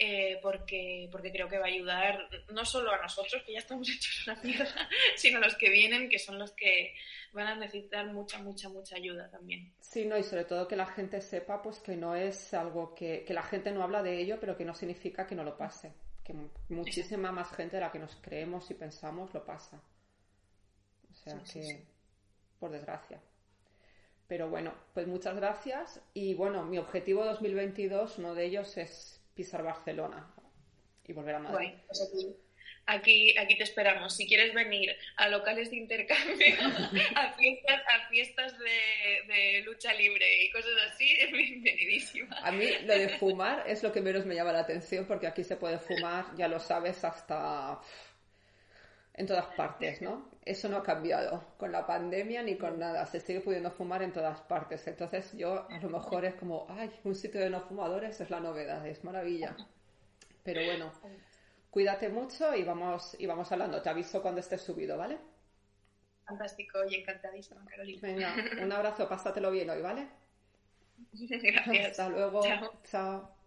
Eh, porque, porque creo que va a ayudar no solo a nosotros, que ya estamos hechos una mierda, sino a los que vienen, que son los que van a necesitar mucha, mucha, mucha ayuda también. Sí, no, y sobre todo que la gente sepa pues que no es algo que, que la gente no habla de ello, pero que no significa que no lo pase. Que muchísima más gente de la que nos creemos y pensamos lo pasa. O sea que, por desgracia. Pero bueno, pues muchas gracias. Y bueno, mi objetivo 2022, uno de ellos es pisar Barcelona y volver a Madrid. Pues aquí, aquí te esperamos. Si quieres venir a locales de intercambio, a fiestas, a fiestas de, lucha libre y cosas así, es bienvenidísima. A mí lo de fumar es lo que menos me llama la atención porque aquí se puede fumar, ya lo sabes, hasta en todas partes, ¿no? Eso no ha cambiado con la pandemia ni con nada. Se sigue pudiendo fumar en todas partes. Entonces yo a lo mejor es como, ay, un sitio de no fumadores es la novedad, es maravilla. Pero bueno, Cuídate mucho y vamos, y vamos hablando. Te aviso cuando estés subido, ¿vale? Fantástico y encantadísima, Carolina. Venga, un abrazo, pásatelo bien hoy, ¿vale? Gracias. Hasta luego. Chao.